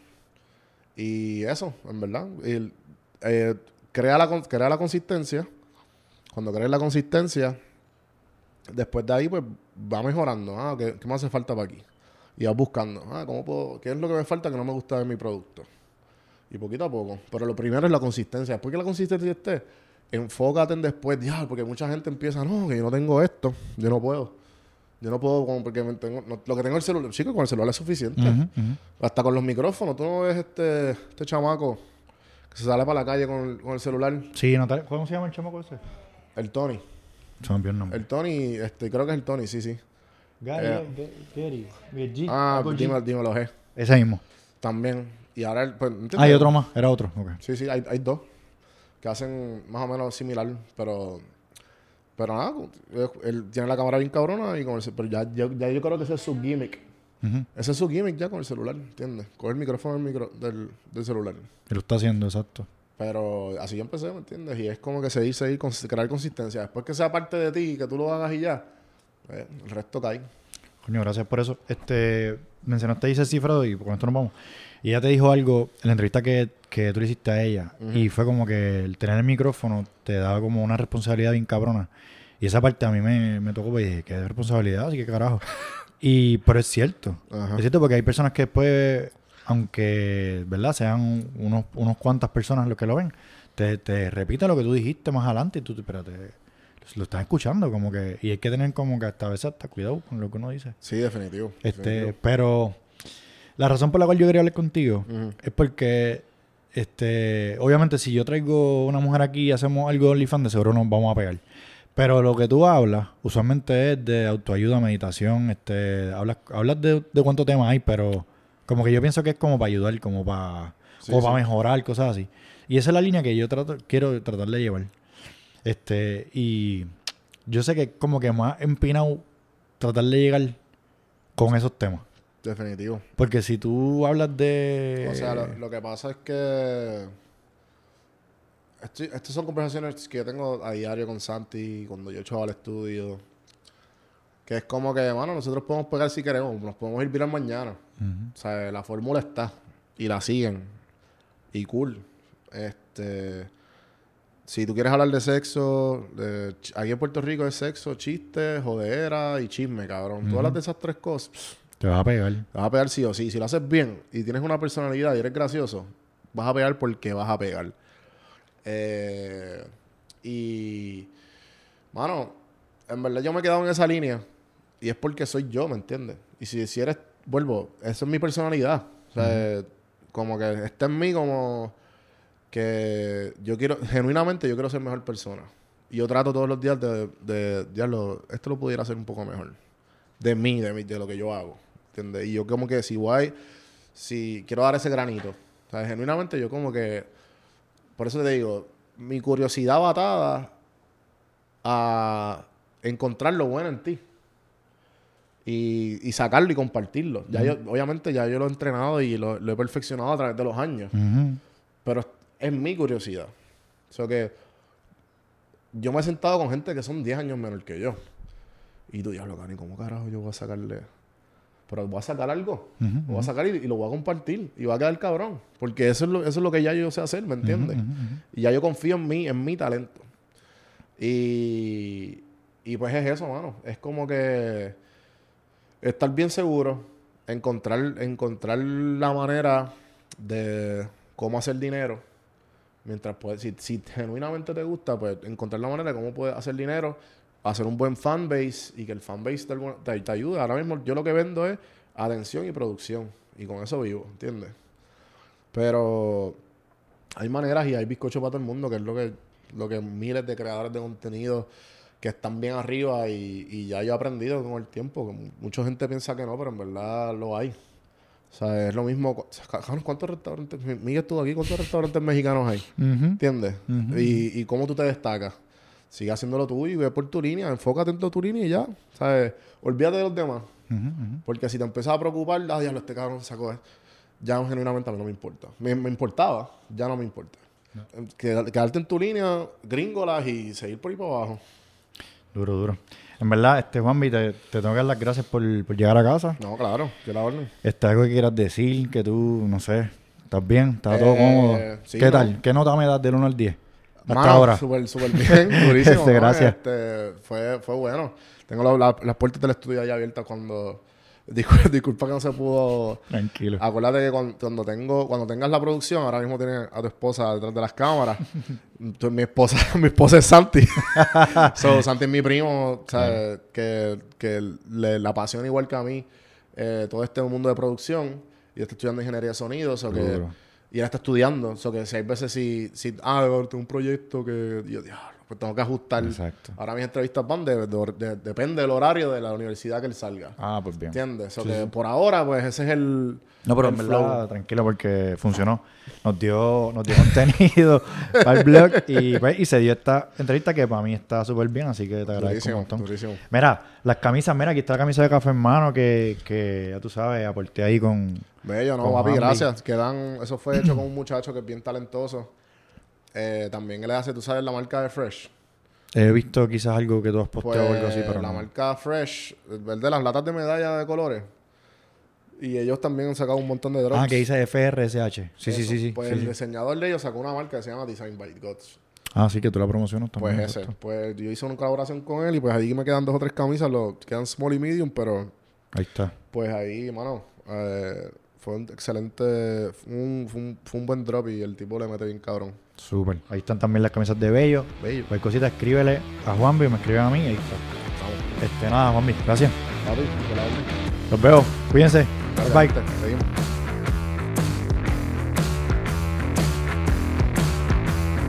Y eso, en verdad. Eh, crea, la, crea la consistencia. Cuando crees la consistencia, después de ahí, pues va mejorando. Ah, ¿qué, qué me hace falta para aquí? Y vas buscando. Ah, ¿cómo puedo, ¿qué es lo que me falta que no me gusta de mi producto? Y poquito a poco. Pero lo primero es la consistencia. Después que la consistencia esté, enfócate en después. Ya, porque mucha gente empieza, no, que yo no tengo esto. Yo no puedo. Yo no puedo, como porque me tengo, no- lo que tengo el celular, chico, con el celular es suficiente. Hasta con los micrófonos. Tú no ves este, este chamaco que se sale para la calle con, el- con el celular. Sí, Natalia, ¿cómo se llama el chamaco ese? El Tony. El nombre. El Tony, este, creo que es el Tony, sí, sí. Gary, eh, Gary, Gary, Ah, dímelo, dímelo, G. Ese mismo. También. Y ahora, el- pues, ¿entiendes? Ah, hay otro más. Era otro. Ok. Sí, sí, hay, hay dos que hacen más o menos similar, pero pero nada, él, él tiene la cámara bien cabrona y con el, pero ya, ya, ya yo creo que ese es su gimmick. Ese es su gimmick ya con el celular, ¿entiendes? Con el micrófono del, micro, del, del celular. Y lo está haciendo, exacto. Pero así yo empecé, ¿me entiendes? Y es como que seguir, seguir, cons- crear consistencia. Después que sea parte de ti, que tú lo hagas y ya, pues, el resto cae. Coño, gracias por eso. Este, mencionaste Isis Cifrado y con esto nos vamos. Y ella te dijo algo en la entrevista que, que tú le hiciste a ella. Y fue como que el tener el micrófono te daba como una responsabilidad bien cabrona. Y esa parte a mí me, me tocó, pues dije, ¿qué responsabilidad? Así que carajo. Y, pero es cierto. Es cierto porque hay personas que después, aunque, ¿verdad? Sean unos, unos cuantas personas los que lo ven, te, te repiten lo que tú dijiste más adelante y tú, pero te, lo estás escuchando como que... Y hay que tener como que hasta a veces hasta cuidado con lo que uno dice. Sí, definitivo. Este, definitivo. pero la razón por la cual yo quería hablar contigo es porque, este, obviamente, si yo traigo una mujer aquí y hacemos algo de OnlyFans, de seguro nos vamos a pegar. Pero lo que tú hablas, usualmente es de autoayuda, meditación, este, hablas, hablas de, de cuántos temas hay, pero como que yo pienso que es como para ayudar, como para, Sí, como para mejorar, cosas así. Y esa es la línea que yo trato, quiero tratar de llevar. Este, y yo sé que es como que más empinado tratar de llegar con esos temas. Definitivo. Porque si tú hablas de. O sea, lo, lo que pasa es que. estoy- estas son conversaciones que yo tengo a diario con Santi cuando yo echaba al estudio. Que es como que, mano, nosotros podemos pegar si queremos, nos podemos ir viral mañana. O sea, la fórmula está y la siguen. Y cool. Este. Si tú quieres hablar de sexo, de aquí en Puerto Rico es sexo, chiste, jodera y chisme, cabrón. Tú hablas de esas tres cosas. Te vas a pegar. te vas a pegar sí o sí. Si lo haces bien y tienes una personalidad y eres gracioso, vas a pegar porque vas a pegar. Eh, y, mano, en verdad yo me he quedado en esa línea y es porque soy yo, ¿me entiendes? Y si, si eres, vuelvo, esa es mi personalidad. O sea, como que está en mí como que yo quiero, genuinamente yo quiero ser mejor persona. Y yo trato todos los días de, de, diablo, esto lo pudiera hacer un poco mejor de mí, de mí, de lo que yo hago. ¿Entiendes? Y yo como que si voy, si quiero dar ese granito. O sea, genuinamente yo como que, por eso te digo, mi curiosidad va atada a encontrar lo bueno en ti. Y, y sacarlo y compartirlo. Ya yo, obviamente ya yo lo he entrenado y lo, lo he perfeccionado a través de los años. Pero es mi curiosidad. O sea que yo me he sentado con gente que son 10 años menor que yo. Y tú, diablo, Cani, ¿cómo carajo yo voy a sacarle? Pero voy a sacar algo. Ujú, Lo voy a sacar y, y lo voy a compartir. Y va a quedar cabrón. Porque eso es lo, eso es lo que ya yo sé hacer, ¿me entiendes? Y ya yo confío en mí, en mi talento. Y, y pues es eso, mano. Es como que estar bien seguro, encontrar, encontrar la manera de cómo hacer dinero. Mientras puedes, si, si genuinamente te gusta, pues encontrar la manera de cómo puedes hacer dinero, hacer un buen fanbase y que el fanbase te, te, te ayude. Ahora mismo yo lo que vendo es atención y producción. Y con eso vivo, ¿entiendes? Pero hay maneras y hay bizcocho para todo el mundo, que es lo que, lo que miles de creadores de contenido que están bien arriba y, y ya yo he aprendido con el tiempo. que mucha gente piensa que no, pero en verdad lo hay. O sea, es lo mismo. ¿Cuántos restaurantes? Mi- Miguel estuvo aquí, ¿cuántos restaurantes mexicanos hay? Ujú. ¿Entiendes? Y, y cómo tú te destacas. Sigue haciéndolo tú y ve por tu línea, enfócate en tu línea y ya. ¿Sabes? Olvídate de los demás. Porque si te empiezas a preocupar, ah, diablo, este cabrón sacó esto", Ya genuinamente a mí no me importa. Me, me importaba, ya no me importa. Queda- Quedarte en tu línea, gringolas y seguir por ahí para abajo. Duro, duro. En verdad, este Juanvi, te, te tengo que dar las gracias por, por llegar a casa. No, claro, que la orden. Este, algo que quieras decir, que tú, no sé, ¿estás bien? ¿Estás todo Eh, cómodo? sí, ¿Qué no. tal? ¿Qué nota me das del 1 al 10? Hasta Mano, ahora. Súper, súper bien, durísimo. Este, ¿no? gracias. Este, fue, fue bueno. Tengo la- la- las puertas del estudio ya abiertas cuando... Disculpa, disculpa que no se pudo... Tranquilo. Acuérdate que cuando, cuando tengo, cuando tengas la producción, ahora mismo tienes a tu esposa detrás de las cámaras. Tú- mi esposa, mi esposa es Santi. so, Santi es mi primo, ¿sabes? que, que le, la apasiona igual que a mí eh, todo este mundo de producción. Y está estudiando ingeniería de sonido, so que. Y él está estudiando. So que hay veces si, si ah, tengo un proyecto que yo, diablo, pues tengo que ajustar. Exacto. Ahora mis entrevistas van de, de- de- depende del horario de la universidad que él salga. Ah, pues bien. ¿Entiendes? So que por ahora, pues ese es el. No, pero el en verdad, flow. tranquilo, porque funcionó. Nos dio, nos dio contenido para el blog y, pues, y se dio esta entrevista que para mí está súper bien, así que te agradezco un montón. durísimo. Mira, las camisas, mira, aquí está la camisa de café en mano que, que ya tú sabes, aporté ahí con... Bello, no, papi, gracias. Quedan, eso fue hecho con un muchacho que es bien talentoso. Eh, también él hace, tú sabes, la marca de Fresh. He visto quizás algo que tú has posteado o algo así, Pues, pero la no. marca Fresh, el de las latas de medalla de colores. Y ellos también han sacado un montón de drops. Ah, que dice FRSH. Sí, sí, sí, sí. Pues sí, el sí. diseñador de ellos sacó una marca que se llama Design by Gods. Ah, sí, que tú la promocionas Pues también. ese. exacto. Pues yo hice una colaboración con él y pues ahí me quedan dos o tres camisas. Lo, quedan small y medium, pero Ahí está. pues ahí, mano, eh, fue un excelente, fue un, fue, un, fue un buen drop y el tipo le mete bien cabrón. Súper. Ahí están también las camisas de Bello. Bello. Cualquier cosita, escríbele a Juanvi, me escriben a mí ahí está. Este, nada, Juanvi, gracias. Los veo. Cuídense. Bye. Seguimos.